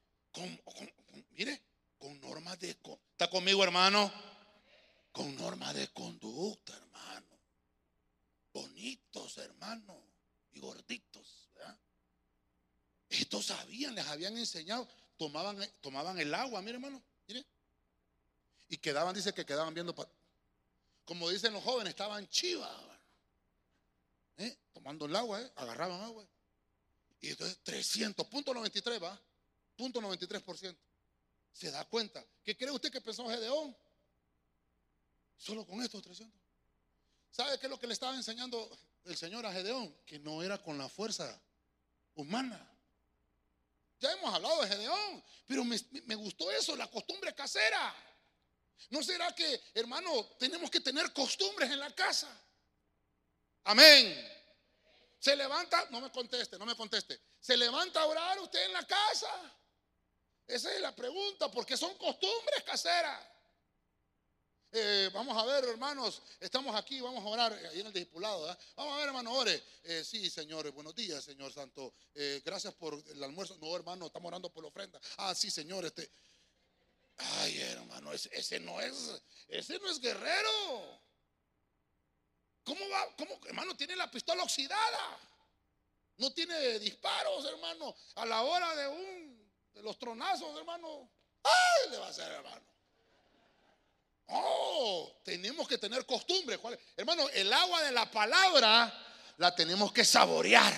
mire, con normas de... ¿Está conmigo, hermano? Con normas de conducta, hermano. Bonitos, hermano. Y gorditos, ¿verdad? Estos sabían, les habían enseñado. Tomaban, tomaban el agua, mire, hermano. Mire. Y quedaban, dice que quedaban viendo. Como dicen los jóvenes, estaban chivas. ¿Eh? Tomando el agua, ¿eh? agarraban agua. Y entonces 300, punto 93 va. Punto 93%. ¿Se da cuenta? ¿Qué cree usted que pensó Gedeón? Solo con estos 300. ¿Sabe qué es lo que le estaba enseñando el Señor a Gedeón? Que no era con la fuerza humana. Ya hemos hablado de Gedeón, pero me, gustó eso, la costumbre casera. ¿No será que, hermano, tenemos que tener costumbres en la casa? Amén. Se levanta, no me conteste, no me conteste. Se levanta a orar usted en la casa. Esa es la pregunta, porque son costumbres caseras. Eh, vamos a ver, hermanos, estamos aquí, vamos a orar ahí en el discipulado. Vamos a ver, hermano, ore. Eh, sí, señores, buenos días, Señor Santo. Eh, gracias por el almuerzo. No, hermano, estamos orando por la ofrenda. Ah, sí, Señor, este. Ay, hermano, ese, no es, ese no es guerrero. ¿Cómo va? ¿Cómo, hermano, tiene la pistola oxidada? No tiene disparos, hermano. A la hora de un de los tronazos, hermano. ¡Ay! Le va a hacer, hermano. Oh, tenemos que tener costumbre. Hermano, el agua de la palabra la tenemos que saborear.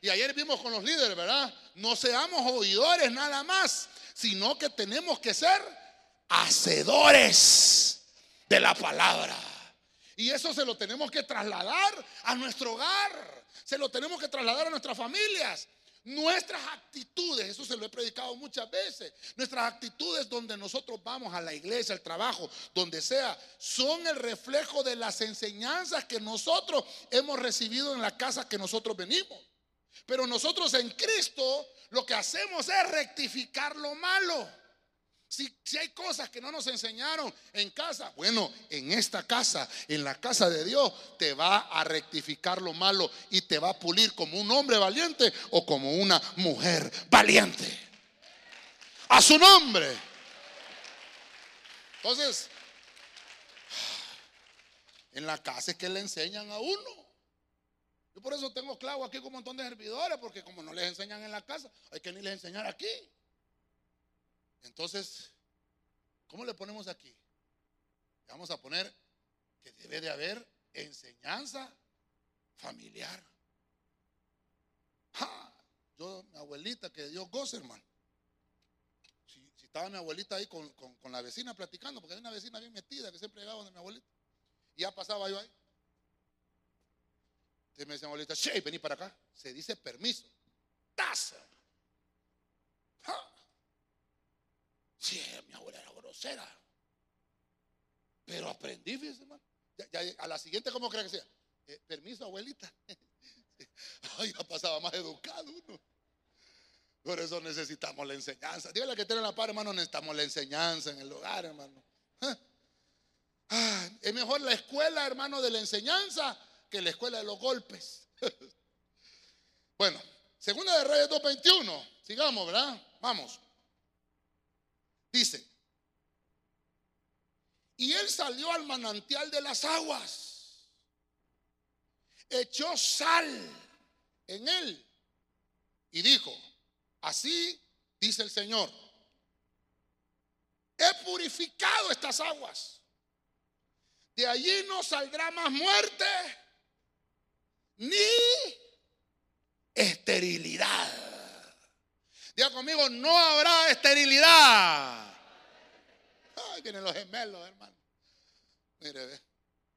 Y ayer vimos con los líderes, ¿verdad? No seamos oidores nada más, sino que tenemos que ser hacedores de la palabra. Y eso se lo tenemos que trasladar a nuestro hogar, se lo tenemos que trasladar a nuestras familias. Nuestras actitudes, eso se lo he predicado muchas veces, nuestras actitudes donde nosotros vamos a la iglesia, al trabajo, donde sea, son el reflejo de las enseñanzas que nosotros hemos recibido en la casa que nosotros venimos. Pero nosotros en Cristo lo que hacemos es rectificar lo malo. Si, hay cosas que no nos enseñaron en casa, bueno, en esta casa, en la casa de Dios, te va a rectificar lo malo y te va a pulir como un hombre valiente o como una mujer valiente. A su nombre. Entonces, en la casa es que le enseñan a uno. Yo por eso tengo clavo aquí con un montón de servidores, porque como no les enseñan en la casa, hay que ni les enseñar aquí. Entonces, ¿cómo le ponemos aquí? Vamos a poner que debe de haber enseñanza familiar. Yo, mi abuelita, que Dios goce, hermano. Si, estaba mi abuelita ahí con, la vecina platicando, porque hay una vecina bien metida que siempre llegaba donde mi abuelita. Y ya pasaba yo ahí. Entonces me decía mi abuelita, che, vení para acá. Se dice permiso. Taza. Sí, mi abuela era grosera. Pero aprendí, fíjese, hermano. a la siguiente, ¿cómo cree que sea? Eh, permiso, abuelita. Ay, ya pasaba más educado uno. Por eso necesitamos la enseñanza. Dígale que tiene la par, hermano, necesitamos la enseñanza en el hogar, hermano. Es mejor la escuela, hermano, de la enseñanza que la escuela de los golpes. bueno, segunda de Reyes 2.21. Sigamos, ¿verdad? Vamos. Dice, y él salió al manantial de las aguas, echó sal en él y dijo, así dice el Señor, he purificado estas aguas, de allí no saldrá más muerte ni esterilidad. Diga conmigo, no habrá esterilidad. Ay, vienen los gemelos, hermano. Mire,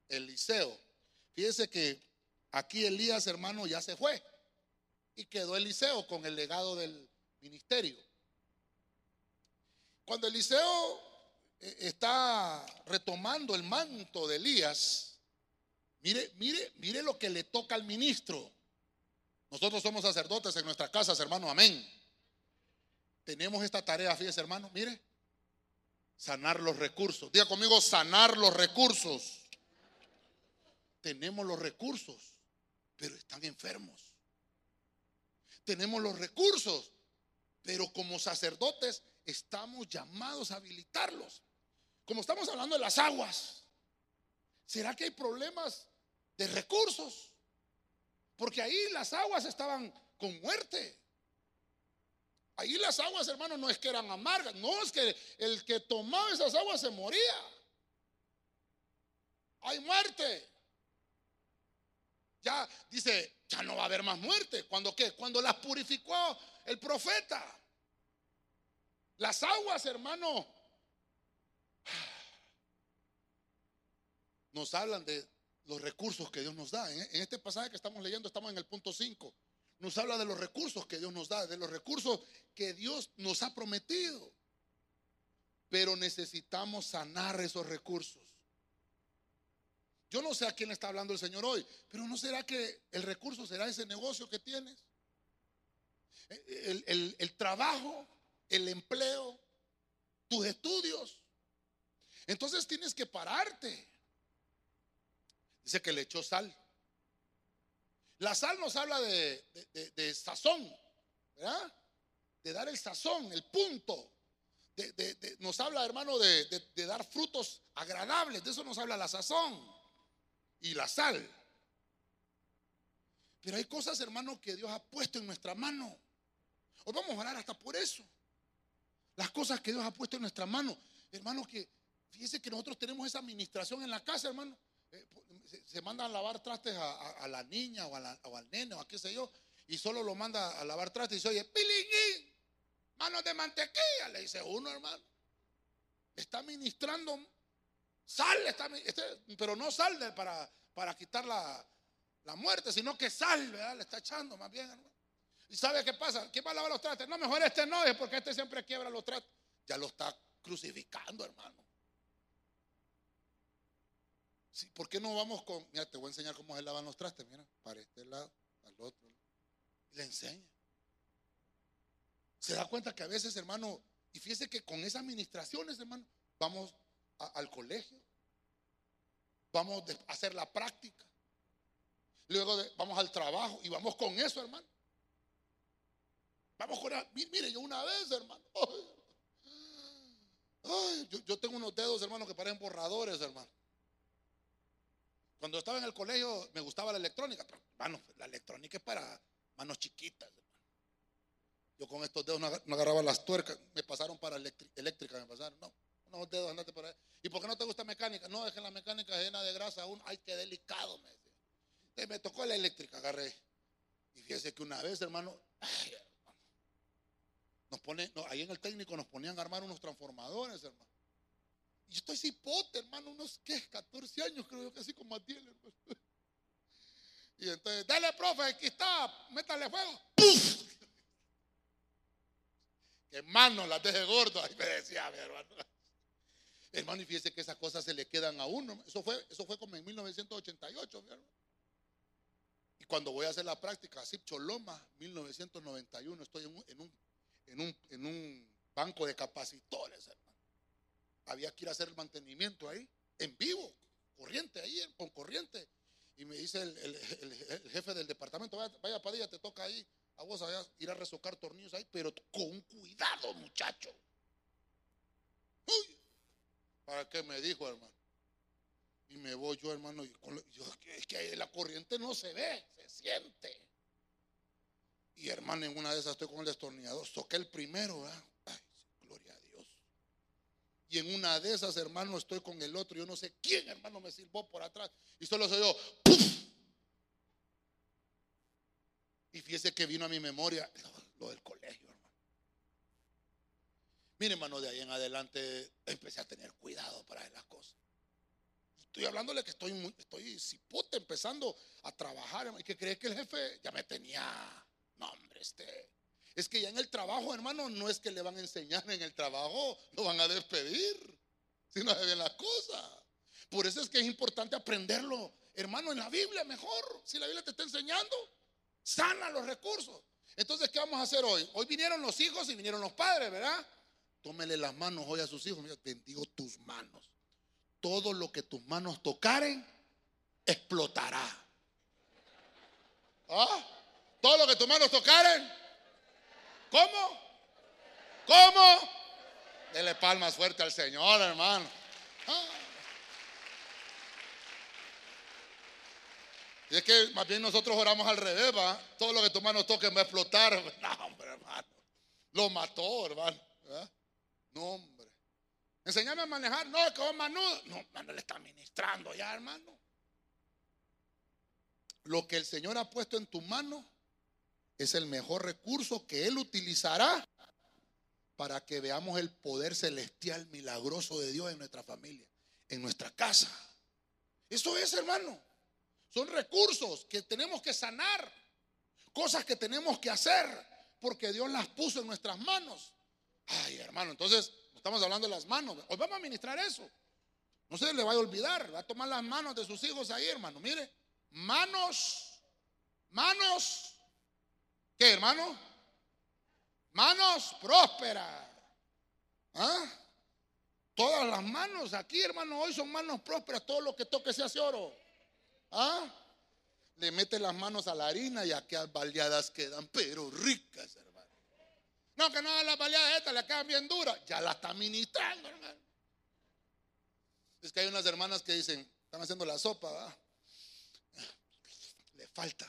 Eliseo. Fíjese que aquí Elías, hermano, ya se fue. Y quedó Eliseo con el legado del ministerio. Cuando Eliseo eh, está retomando el manto de Elías, mire, mire, mire lo que le toca al ministro. Nosotros somos sacerdotes en nuestras casas, hermano, amén tenemos esta tarea, fíjese hermano, mire, sanar los recursos. Diga conmigo, sanar los recursos. Tenemos los recursos, pero están enfermos. Tenemos los recursos, pero como sacerdotes estamos llamados a habilitarlos. Como estamos hablando de las aguas, ¿será que hay problemas de recursos? Porque ahí las aguas estaban con muerte. Ahí las aguas, hermano, no es que eran amargas, no es que el que tomaba esas aguas se moría. Hay muerte. Ya dice, ya no va a haber más muerte. ¿Cuándo qué? Cuando las purificó el profeta. Las aguas, hermano, nos hablan de los recursos que Dios nos da. En este pasaje que estamos leyendo estamos en el punto 5 nos habla de los recursos que Dios nos da, de los recursos que Dios nos ha prometido. Pero necesitamos sanar esos recursos. Yo no sé a quién está hablando el Señor hoy, pero ¿no será que el recurso será ese negocio que tienes? El, el trabajo, el empleo, tus estudios. Entonces tienes que pararte. Dice que le echó sal. La sal nos habla de, sazón, ¿verdad? De dar el sazón, el punto. nos habla, hermano, de, dar frutos agradables. De eso nos habla la sazón y la sal. Pero hay cosas, hermano, que Dios ha puesto en nuestra mano. Hoy vamos a orar hasta por eso. Las cosas que Dios ha puesto en nuestra mano. Hermano, que fíjese que nosotros tenemos esa administración en la casa, hermano. Eh, se, mandan a lavar trastes a, la niña o, al nene o a qué sé yo, y solo lo manda a lavar trastes y se oye, pilingín, manos de mantequilla, le dice uno, hermano. Está ministrando sal, está, este, pero no sal para, para quitar la, muerte, sino que sal, ¿verdad? Le está echando más bien, hermano. ¿Y sabe qué pasa? ¿Quién va a lavar los trastes? No, mejor este no, es porque este siempre quiebra los trastes. Ya lo está crucificando, hermano. ¿Por qué no vamos con, mira, te voy a enseñar cómo se lavan los trastes, mira, para este lado, al otro. le enseña. Se da cuenta que a veces, hermano, y fíjese que con esas administraciones, hermano, vamos al colegio, vamos a hacer la práctica, luego vamos al trabajo y vamos con eso, hermano. Vamos con, mire, yo una vez, hermano, yo, yo tengo unos dedos, hermano, que parecen borradores, hermano. Cuando estaba en el colegio me gustaba la electrónica, pero hermano, la electrónica es para manos chiquitas. Yo con estos dedos no agarraba las tuercas, me pasaron para eléctrica, me pasaron. No, unos dedos andate por ahí. ¿Y por qué no te gusta mecánica? No, es que la mecánica llena de grasa aún. Ay, qué delicado, me decía. Me tocó la eléctrica, agarré. Y fíjese que una vez, hermano, nos pone, ahí en el técnico nos ponían a armar unos transformadores, hermano. Y yo estoy cipote, hermano, unos ¿qué? 14 años, creo yo, casi como a 10, hermano. Y entonces, dale, profe, aquí está, métale fuego. ¡Puf! Que mano las deje gordo, ahí me decía mi hermano. Hermano, y fíjese que esas cosas se le quedan a uno. Eso fue, eso fue como en 1988, mi hermano. Y cuando voy a hacer la práctica, así Choloma, 1991, estoy en un, en un, en un, en un banco de capacitores, hermano había que ir a hacer el mantenimiento ahí, en vivo, corriente ahí, con corriente. Y me dice el, jefe del departamento, vaya, vaya Padilla, te toca ahí, a vos a ir a resocar tornillos ahí, pero con cuidado, muchacho. Uy, ¿para qué me dijo, hermano? Y me voy yo, hermano, y es que la corriente no se ve, se siente. Y hermano, en una de esas estoy con el destornillador, toqué el primero, ¿verdad? Ay, gloria a Dios. Y en una de esas, hermano, estoy con el otro. Yo no sé quién, hermano, me silbó por atrás. Y solo soy yo. Y fíjese que vino a mi memoria lo, del colegio, hermano. Mire, hermano, de ahí en adelante empecé a tener cuidado para las cosas. Estoy hablándole que estoy muy, estoy cipote empezando a trabajar. Y que cree que el jefe ya me tenía. No, hombre, este. Es que ya en el trabajo, hermano, no es que le van a enseñar en el trabajo, lo van a despedir. Si no se ven las cosas. Por eso es que es importante aprenderlo, hermano, en la Biblia mejor. Si la Biblia te está enseñando, sana los recursos. Entonces, ¿qué vamos a hacer hoy? Hoy vinieron los hijos y vinieron los padres, ¿verdad? Tómele las manos hoy a sus hijos. Mira, bendigo tus manos todo lo que tus manos tocaren explotará. ¿Ah? Todo lo que tus manos tocaren. ¿Cómo? ¿Cómo? Dele palmas fuerte al Señor, hermano. Ah. Y es que más bien nosotros oramos al revés, ¿va? Todo lo que tus manos toquen va a explotar. No, hombre, hermano. Lo mató, hermano. No, hombre. Enseñame a manejar. No, que vos manudo. No, hermano, le está ministrando ya, hermano. Lo que el Señor ha puesto en tu mano es el mejor recurso que Él utilizará para que veamos el poder celestial milagroso de Dios en nuestra familia, en nuestra casa. Eso es, hermano. Son recursos que tenemos que sanar, cosas que tenemos que hacer, porque Dios las puso en nuestras manos. Ay, hermano, entonces Estamos hablando de las manos. Hoy vamos a ministrar eso. No se le vaya a olvidar. Va a tomar las manos de sus hijos ahí, hermano. Mire, manos, manos. ¿Qué, hermano? Manos prósperas. ¿Ah? Todas las manos aquí, hermano, hoy son manos prósperas. Todo lo que toque se hace oro. ¿Ah? Le mete las manos a la harina y aquellas baleadas quedan, pero ricas, hermano. No, que no, las baleadas estas le quedan bien duras. Ya la está ministrando, hermano. Es que hay unas hermanas que dicen, están haciendo la sopa, ¿verdad? Le falta.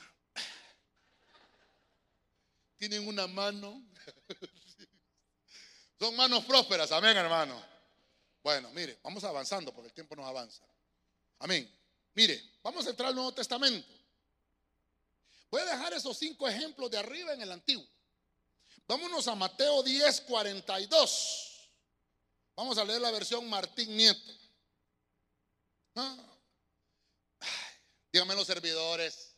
Tienen una mano. Son manos prósperas, amén, hermano. Bueno, mire, vamos avanzando porque el tiempo nos avanza. Amén. Mire, vamos a entrar al Nuevo Testamento. Voy a dejar esos cinco ejemplos de arriba en el Antiguo. Vámonos a Mateo 10, 42. Vamos a leer la versión Martín Nieto. Díganme los servidores.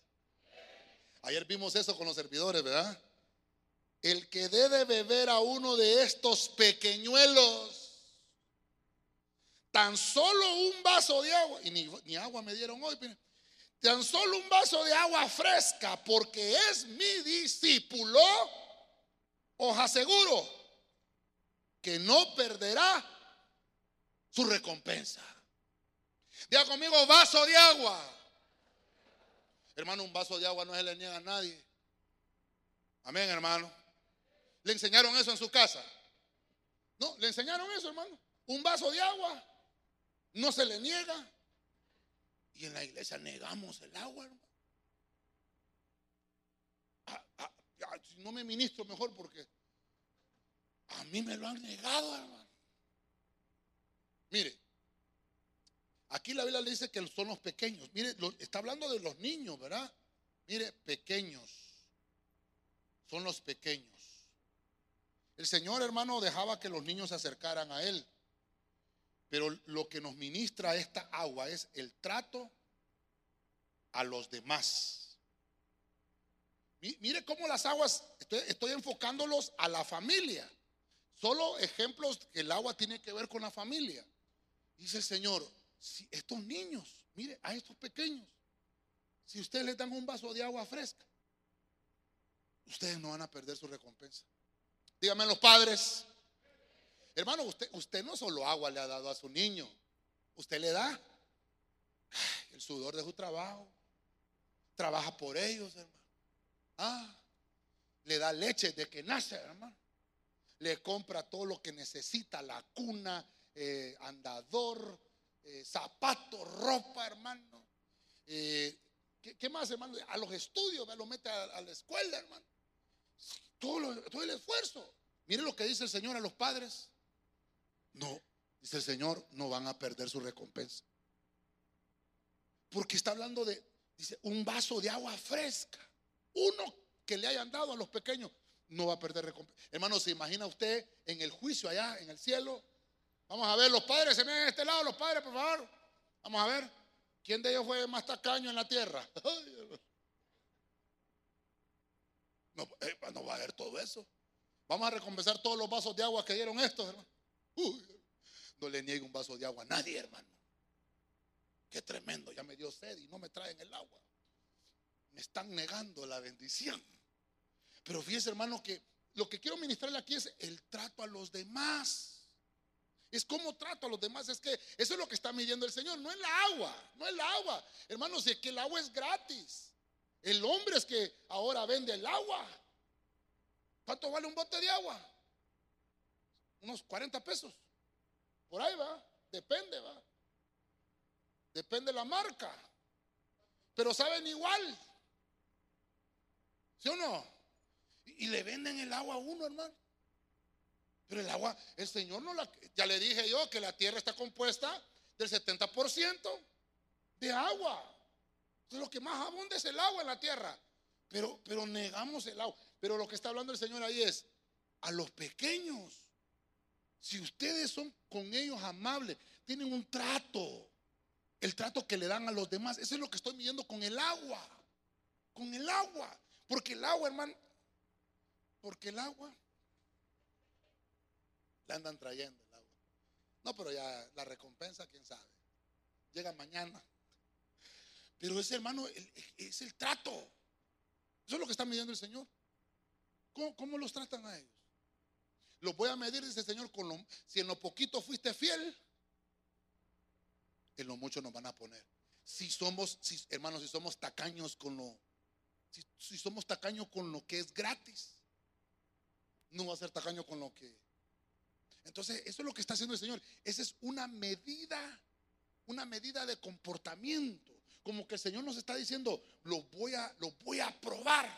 Ayer vimos eso con los servidores, ¿verdad? El que debe beber a uno de estos pequeñuelos, tan solo un vaso de agua, y ni, agua me dieron hoy, tan solo un vaso de agua fresca, porque es mi discípulo os aseguro que no perderá su recompensa. Diga conmigo, vaso de agua. Hermano, un vaso de agua no se le niega a nadie. Amén, hermano. ¿Le enseñaron eso en su casa? No, le enseñaron eso, hermano. Un vaso de agua no se le niega. Y en la iglesia negamos el agua, hermano. Ah, ah, si no me ministro mejor porque a mí me lo han negado, hermano. Mire, aquí la Biblia le dice que son los pequeños. Mire, está hablando de los niños, ¿verdad? Mire, pequeños. Son los pequeños. El Señor, hermano, dejaba que los niños se acercaran a Él. Pero lo que nos ministra esta agua es el trato a los demás. Mire cómo las aguas, estoy, enfocándolos a la familia. Solo ejemplos que el agua tiene que ver con la familia. Dice el Señor, si estos niños, mire, a estos pequeños, si ustedes les dan un vaso de agua fresca, ustedes no van a perder su recompensa. Díganme los padres. Hermano, usted, usted no solo agua le ha dado a su niño, usted le da El sudor de su trabajo. Trabaja por ellos, hermano. Ah, le da leche de que nace, hermano. Le compra todo lo que necesita, la cuna, eh, andador, eh, zapatos, ropa, hermano. Eh, ¿qué, más, hermano? A los estudios, lo mete a, la escuela, hermano. Todo, todo el esfuerzo. Mire lo que dice el Señor a los padres. No, dice el Señor, no van a perder su recompensa. Porque está hablando de, dice, un vaso de agua fresca. Uno que le hayan dado a los pequeños no va a perder recompensa. Hermano, ¿se imagina usted en el juicio allá, en el cielo? Vamos a ver, los padres, se ven en este lado, los padres, por favor. Vamos a ver, ¿quién de ellos fue más tacaño en la tierra? No, eh, no va a haber todo eso. Vamos a recompensar todos los vasos de agua que dieron estos, hermano. no le niegue un vaso de agua a nadie, hermano. Qué tremendo, ya me dio sed y no me traen el agua. Me están negando la bendición. Pero fíjese, hermano, que lo que quiero ministrarle aquí es el trato a los demás. Es como trato a los demás. Es que eso es lo que está midiendo el Señor. No es la agua, no es la agua. Hermanos, es que el agua es gratis. El hombre es que ahora vende el agua. ¿Cuánto vale un bote de agua? Unos 40 pesos. Por ahí va. Depende, va. Depende la marca. Pero saben igual. ¿Sí o no? Y, le venden el agua a uno, hermano. Pero el agua, el Señor no la... Ya le dije yo que la tierra está compuesta del 70% de agua. Lo que más abunda es el agua en la tierra. Pero, pero negamos el agua. Pero lo que está hablando el Señor ahí es a los pequeños. Si ustedes son con ellos amables, tienen un trato el trato que le dan a los demás. Eso es lo que estoy midiendo con el agua. Con el agua. Porque el agua, hermano, porque el agua le andan trayendo el agua. No, pero ya la recompensa, quién sabe. Llega mañana. Pero ese hermano es el trato. Eso es lo que está midiendo el Señor. ¿Cómo, los tratan a ellos? Los voy a medir, dice el Señor, con lo, si en lo poquito fuiste fiel, en lo mucho nos van a poner. Si somos, si, hermanos, si somos tacaños con lo, si, somos tacaños con lo que es gratis, no va a ser tacaño con lo que. Entonces, eso es lo que está haciendo el Señor. Esa es una medida, una medida de comportamiento. Como que el Señor nos está diciendo, lo voy a, voy a probar.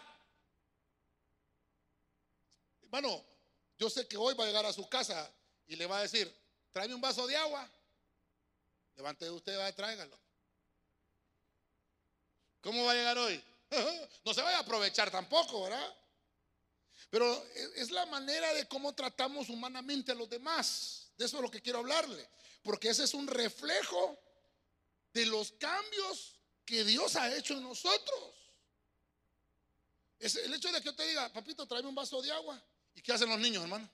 Hermano, yo sé que hoy va a llegar a su casa y le va a decir, tráeme un vaso de agua. Levante usted, va, tráigalo. ¿Cómo va a llegar hoy? no se vaya a aprovechar tampoco, ¿verdad? Pero es la manera de cómo tratamos humanamente a los demás. De eso es lo que quiero hablarle. Porque ese es un reflejo de los cambios que Dios ha hecho en nosotros. Es el hecho de que yo te diga, papito, tráeme un vaso de agua. ¿Y qué hacen los niños, hermano?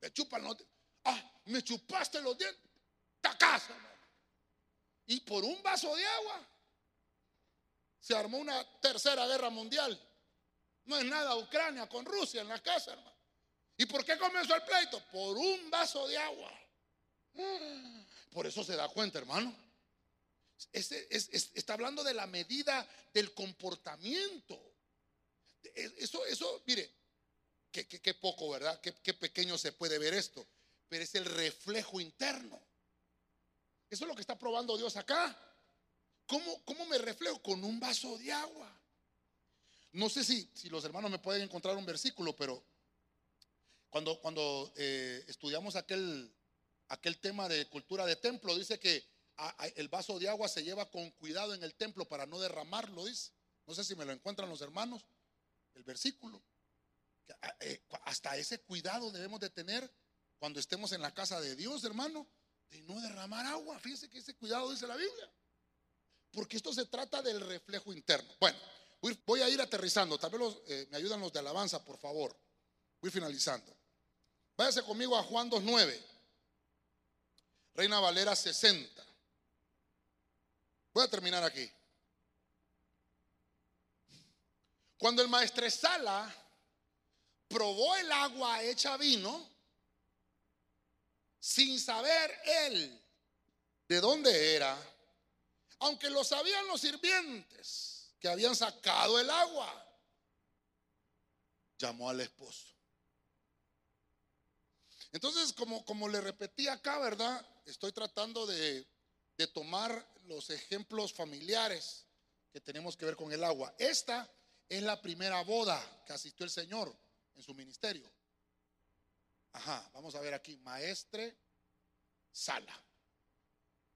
Me chupan los dientes. Ah, me chupaste los dientes casa. Y por un vaso de agua se armó una tercera guerra mundial. No es nada Ucrania con Rusia en la casa, hermano. ¿Y por qué comenzó el pleito? Por un vaso de agua. Por eso se da cuenta, hermano. está hablando de la medida del comportamiento. Eso, eso, mire, qué, poco, ¿verdad? qué pequeño se puede ver esto. Pero es el reflejo interno. Eso es lo que está probando Dios acá. ¿Cómo, cómo me reflejo? Con un vaso de agua. No sé si, si los hermanos me pueden encontrar un versículo, pero cuando, cuando eh, estudiamos aquel, aquel tema de cultura de templo, dice que el vaso de agua se lleva con cuidado en el templo para no derramarlo, dice. No sé si me lo encuentran los hermanos, el versículo. Eh, hasta ese cuidado debemos de tener cuando estemos en la casa de Dios, hermano de no derramar agua. Fíjense que ese cuidado dice la Biblia. Porque esto se trata del reflejo interno. Bueno, voy a ir aterrizando. Tal vez eh, me ayudan los de alabanza, por favor. Voy finalizando. Váyase conmigo a Juan 2.9. Reina Valera 60. Voy a terminar aquí. Cuando el maestresala probó el agua hecha vino, sin saber él de dónde era, Aunque lo sabían los sirvientes que habían sacado el agua, llamó al esposo. Entonces, como, como le repetí acá, ¿verdad? Estoy tratando de, tomar los ejemplos familiares que tenemos que ver con el agua. Esta es la primera boda que asistió el Señor en su ministerio. Ajá, vamos a ver aquí, maestre Sala.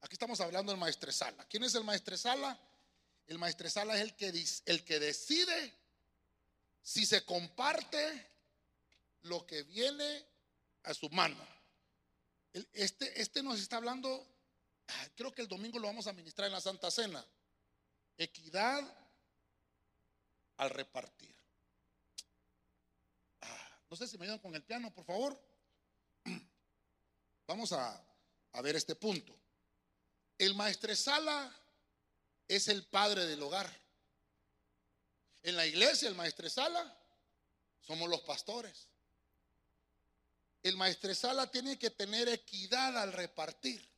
Aquí estamos hablando del maestre Sala. ¿Quién es el maestre Sala? El maestre Sala es el que, el que decide si se comparte lo que viene a su mano. Este, este nos está hablando, ah, creo que el domingo lo vamos a ministrar en la Santa Cena. Equidad al repartir. Ah, no sé si me ayudan con el piano, por favor. Vamos a, a ver este punto. El maestresala es el padre del hogar. En la iglesia, el maestresala somos los pastores. El maestresala tiene que tener equidad al repartir.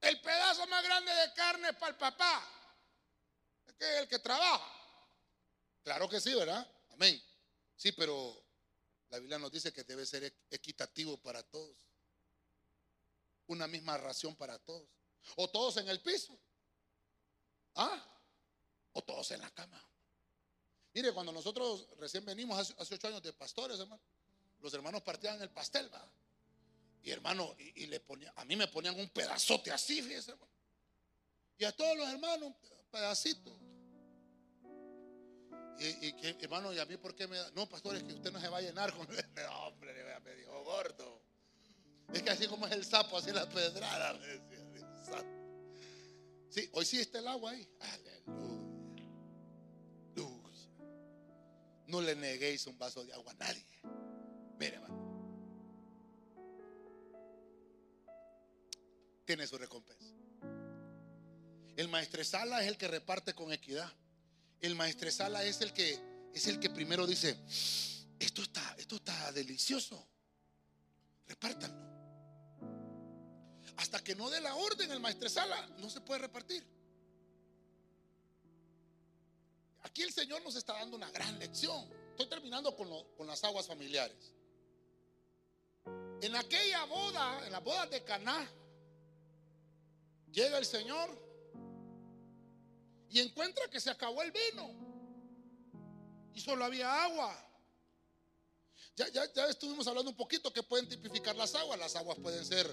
El pedazo más grande de carne es para el papá, es que el que trabaja. Claro que sí, ¿verdad? Amén. Sí, pero la Biblia nos dice que debe ser equitativo para todos. Una misma ración para todos. O todos en el piso. ¿Ah? O todos en la cama. Mire, cuando nosotros recién venimos hace, ocho años de pastores, hermano, los hermanos partían el pastel, va. Y hermano, y, le ponía, a mí me ponían un pedazote así, fíjese, hermano. Y a todos los hermanos, un pedacito. Y, hermano, ¿y a mí por qué me da? No, pastor, es que usted no se va a llenar con. No, hombre, me dijo gordo. Es que así como es el sapo, así la pedrada. Sí, hoy sí está el agua ahí. Aleluya. No le neguéis un vaso de agua a nadie. Mire, hermano. Tiene su recompensa. El maestresala es el que reparte con equidad. El maestresala es el que es el que primero dice, esto está, esto está delicioso. Repártanlo. Hasta que no dé la orden el maestresala, no se puede repartir. Aquí el Señor nos está dando una gran lección. Estoy terminando con, las aguas familiares. En aquella boda, en la boda de Caná, llega el Señor y encuentra que se acabó el vino y solo había agua. Ya, ya, ya estuvimos hablando un poquito que pueden tipificar las aguas. Las aguas pueden ser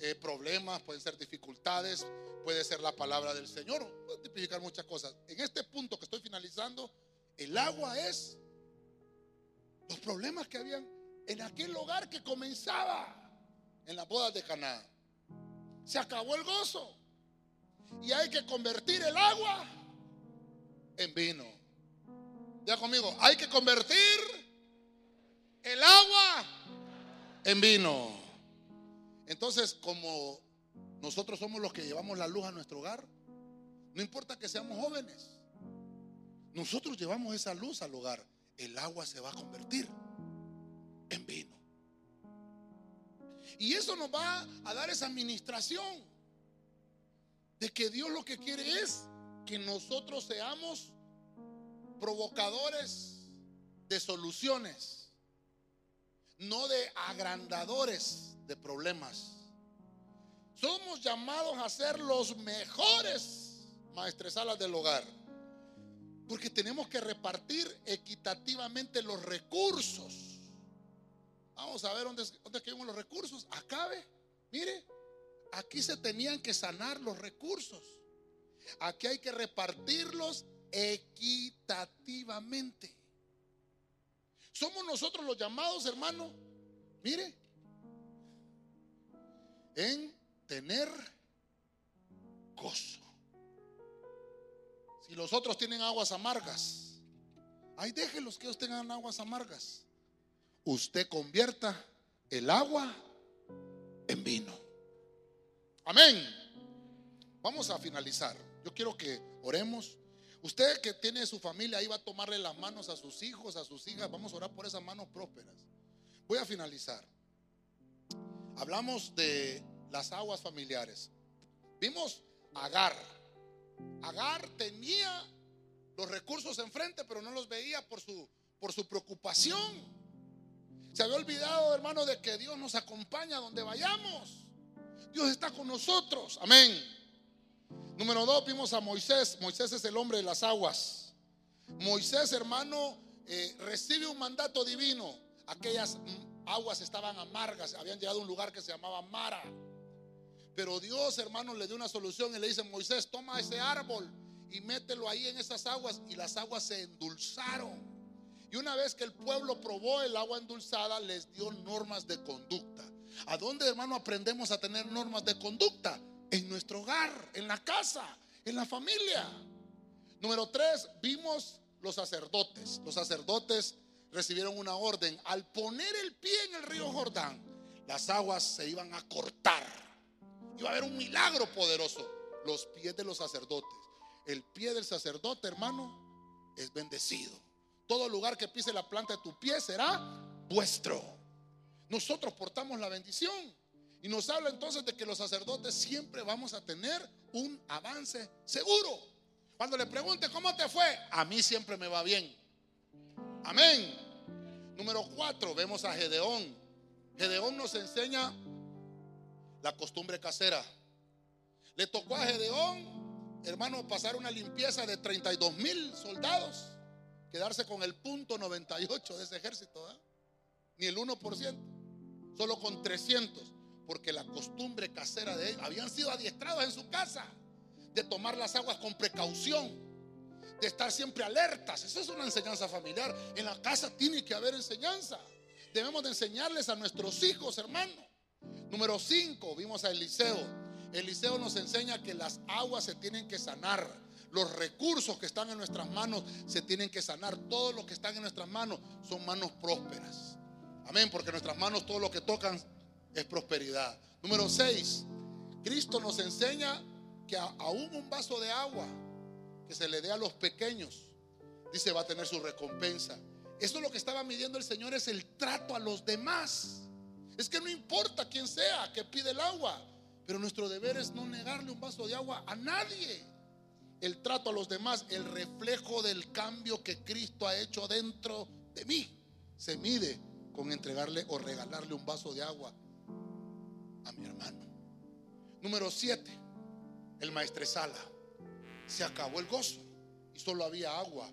eh, problemas, pueden ser dificultades, puede ser la palabra del Señor, puede tipificar muchas cosas. En este punto que estoy finalizando, el agua es los problemas que habían en aquel hogar que comenzaba en las bodas de Caná. Se acabó el gozo y hay que convertir el agua en vino. Ya conmigo, hay que convertir el agua en vino. Entonces, como nosotros somos los que llevamos la luz a nuestro hogar, no importa que seamos jóvenes, nosotros llevamos esa luz al hogar, el agua se va a convertir vino. Y eso nos va a dar esa administración de que Dios lo que quiere es que nosotros seamos provocadores de soluciones, no de agrandadores de problemas. Somos llamados a ser los mejores maestresalas del hogar. Porque tenemos que repartir equitativamente los recursos. Vamos a ver dónde, dónde quedan los recursos. Acá ve, mire, aquí se tenían que sanar los recursos. Aquí hay que repartirlos equitativamente. Somos nosotros los llamados, hermano. Mire, en tener gozo. Si los otros tienen aguas amargas, ahí déjenlos que ellos tengan aguas amargas. Usted convierta el agua en vino. Amén. Vamos a finalizar. Yo quiero que oremos. Usted que tiene su familia ahí va a tomarle las manos a sus hijos, a sus hijas. Vamos a orar por esas manos prósperas. Voy a finalizar. Hablamos de las aguas familiares. Vimos Agar, Agar tenía los recursos enfrente, pero no los veía por su, por su preocupación. Se había olvidado, hermano, de que Dios nos acompaña donde vayamos. Dios está con nosotros. Amén. Número dos, vimos a Moisés. Moisés es el hombre de las aguas. Moisés, hermano, eh, recibe un mandato divino. Aquellas aguas estaban amargas, habían llegado a un lugar que se llamaba Mara. Pero Dios, hermano, le dio una solución y le dice, Moisés, toma ese árbol y mételo ahí en esas aguas. Y las aguas se endulzaron. Y una vez que el pueblo probó el agua endulzada, les dio normas de conducta. ¿A dónde, hermano, aprendemos a tener normas de conducta? En nuestro hogar, en la casa, en la familia. Número tres, vimos los sacerdotes. Los sacerdotes recibieron una orden. Al poner el pie en el río Jordán, las aguas se iban a cortar. Iba a haber un milagro poderoso. Los pies de los sacerdotes. El pie del sacerdote, hermano, es bendecido. Todo lugar que pise la planta de tu pie será vuestro. Nosotros portamos la bendición. Y nos habla entonces de que los sacerdotes siempre vamos a tener un avance seguro. Cuando le pregunte cómo te fue, a mí siempre me va bien. Amén. Número cuatro, vemos a Gedeón. Gedeón nos enseña la costumbre casera. Le tocó a Gedeón, hermano, pasar una limpieza de 32 mil soldados, quedarse con el punto 98 de ese ejército, ni el 1%, solo con 300, porque la costumbre casera de ellos habían sido adiestrados en su casa de tomar las aguas con precaución de estar siempre alertas. Esa es una enseñanza familiar. En la casa tiene que haber enseñanza. Debemos de enseñarles a nuestros hijos, hermano. Número 5, vimos a Eliseo. Eliseo nos enseña que las aguas se tienen que sanar. Los recursos que están en nuestras manos se tienen que sanar. Todo lo que están en nuestras manos son manos prósperas. Amén, porque nuestras manos todo lo que tocan es prosperidad. Número 6, Cristo nos enseña que aún un vaso de agua que se le dé a los pequeños, dice, va a tener su recompensa. Eso lo que estaba midiendo el Señor es el trato a los demás. Es que no importa quién sea que pide el agua, pero nuestro deber es no negarle un vaso de agua a nadie. El trato a los demás, el reflejo del cambio que Cristo ha hecho dentro de mí, se mide con entregarle o regalarle un vaso de agua a mi hermano. Número 7, el maestresala se acabó el gozo y solo había agua.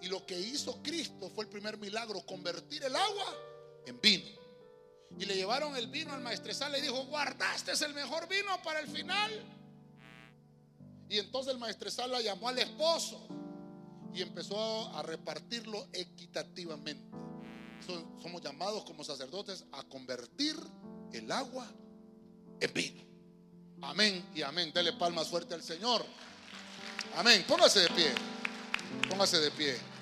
Y lo que hizo Cristo fue el primer milagro, convertir el agua en vino. Y le llevaron el vino al maestresal, le dijo, guardaste el mejor vino para el final. Y entonces el maestresal la llamó al esposo y empezó a repartirlo equitativamente. Somos llamados como sacerdotes a convertir el agua en vino. Amén y amén. Dele palmas fuerte al Señor. Amén. Póngase de pie. Póngase de pie.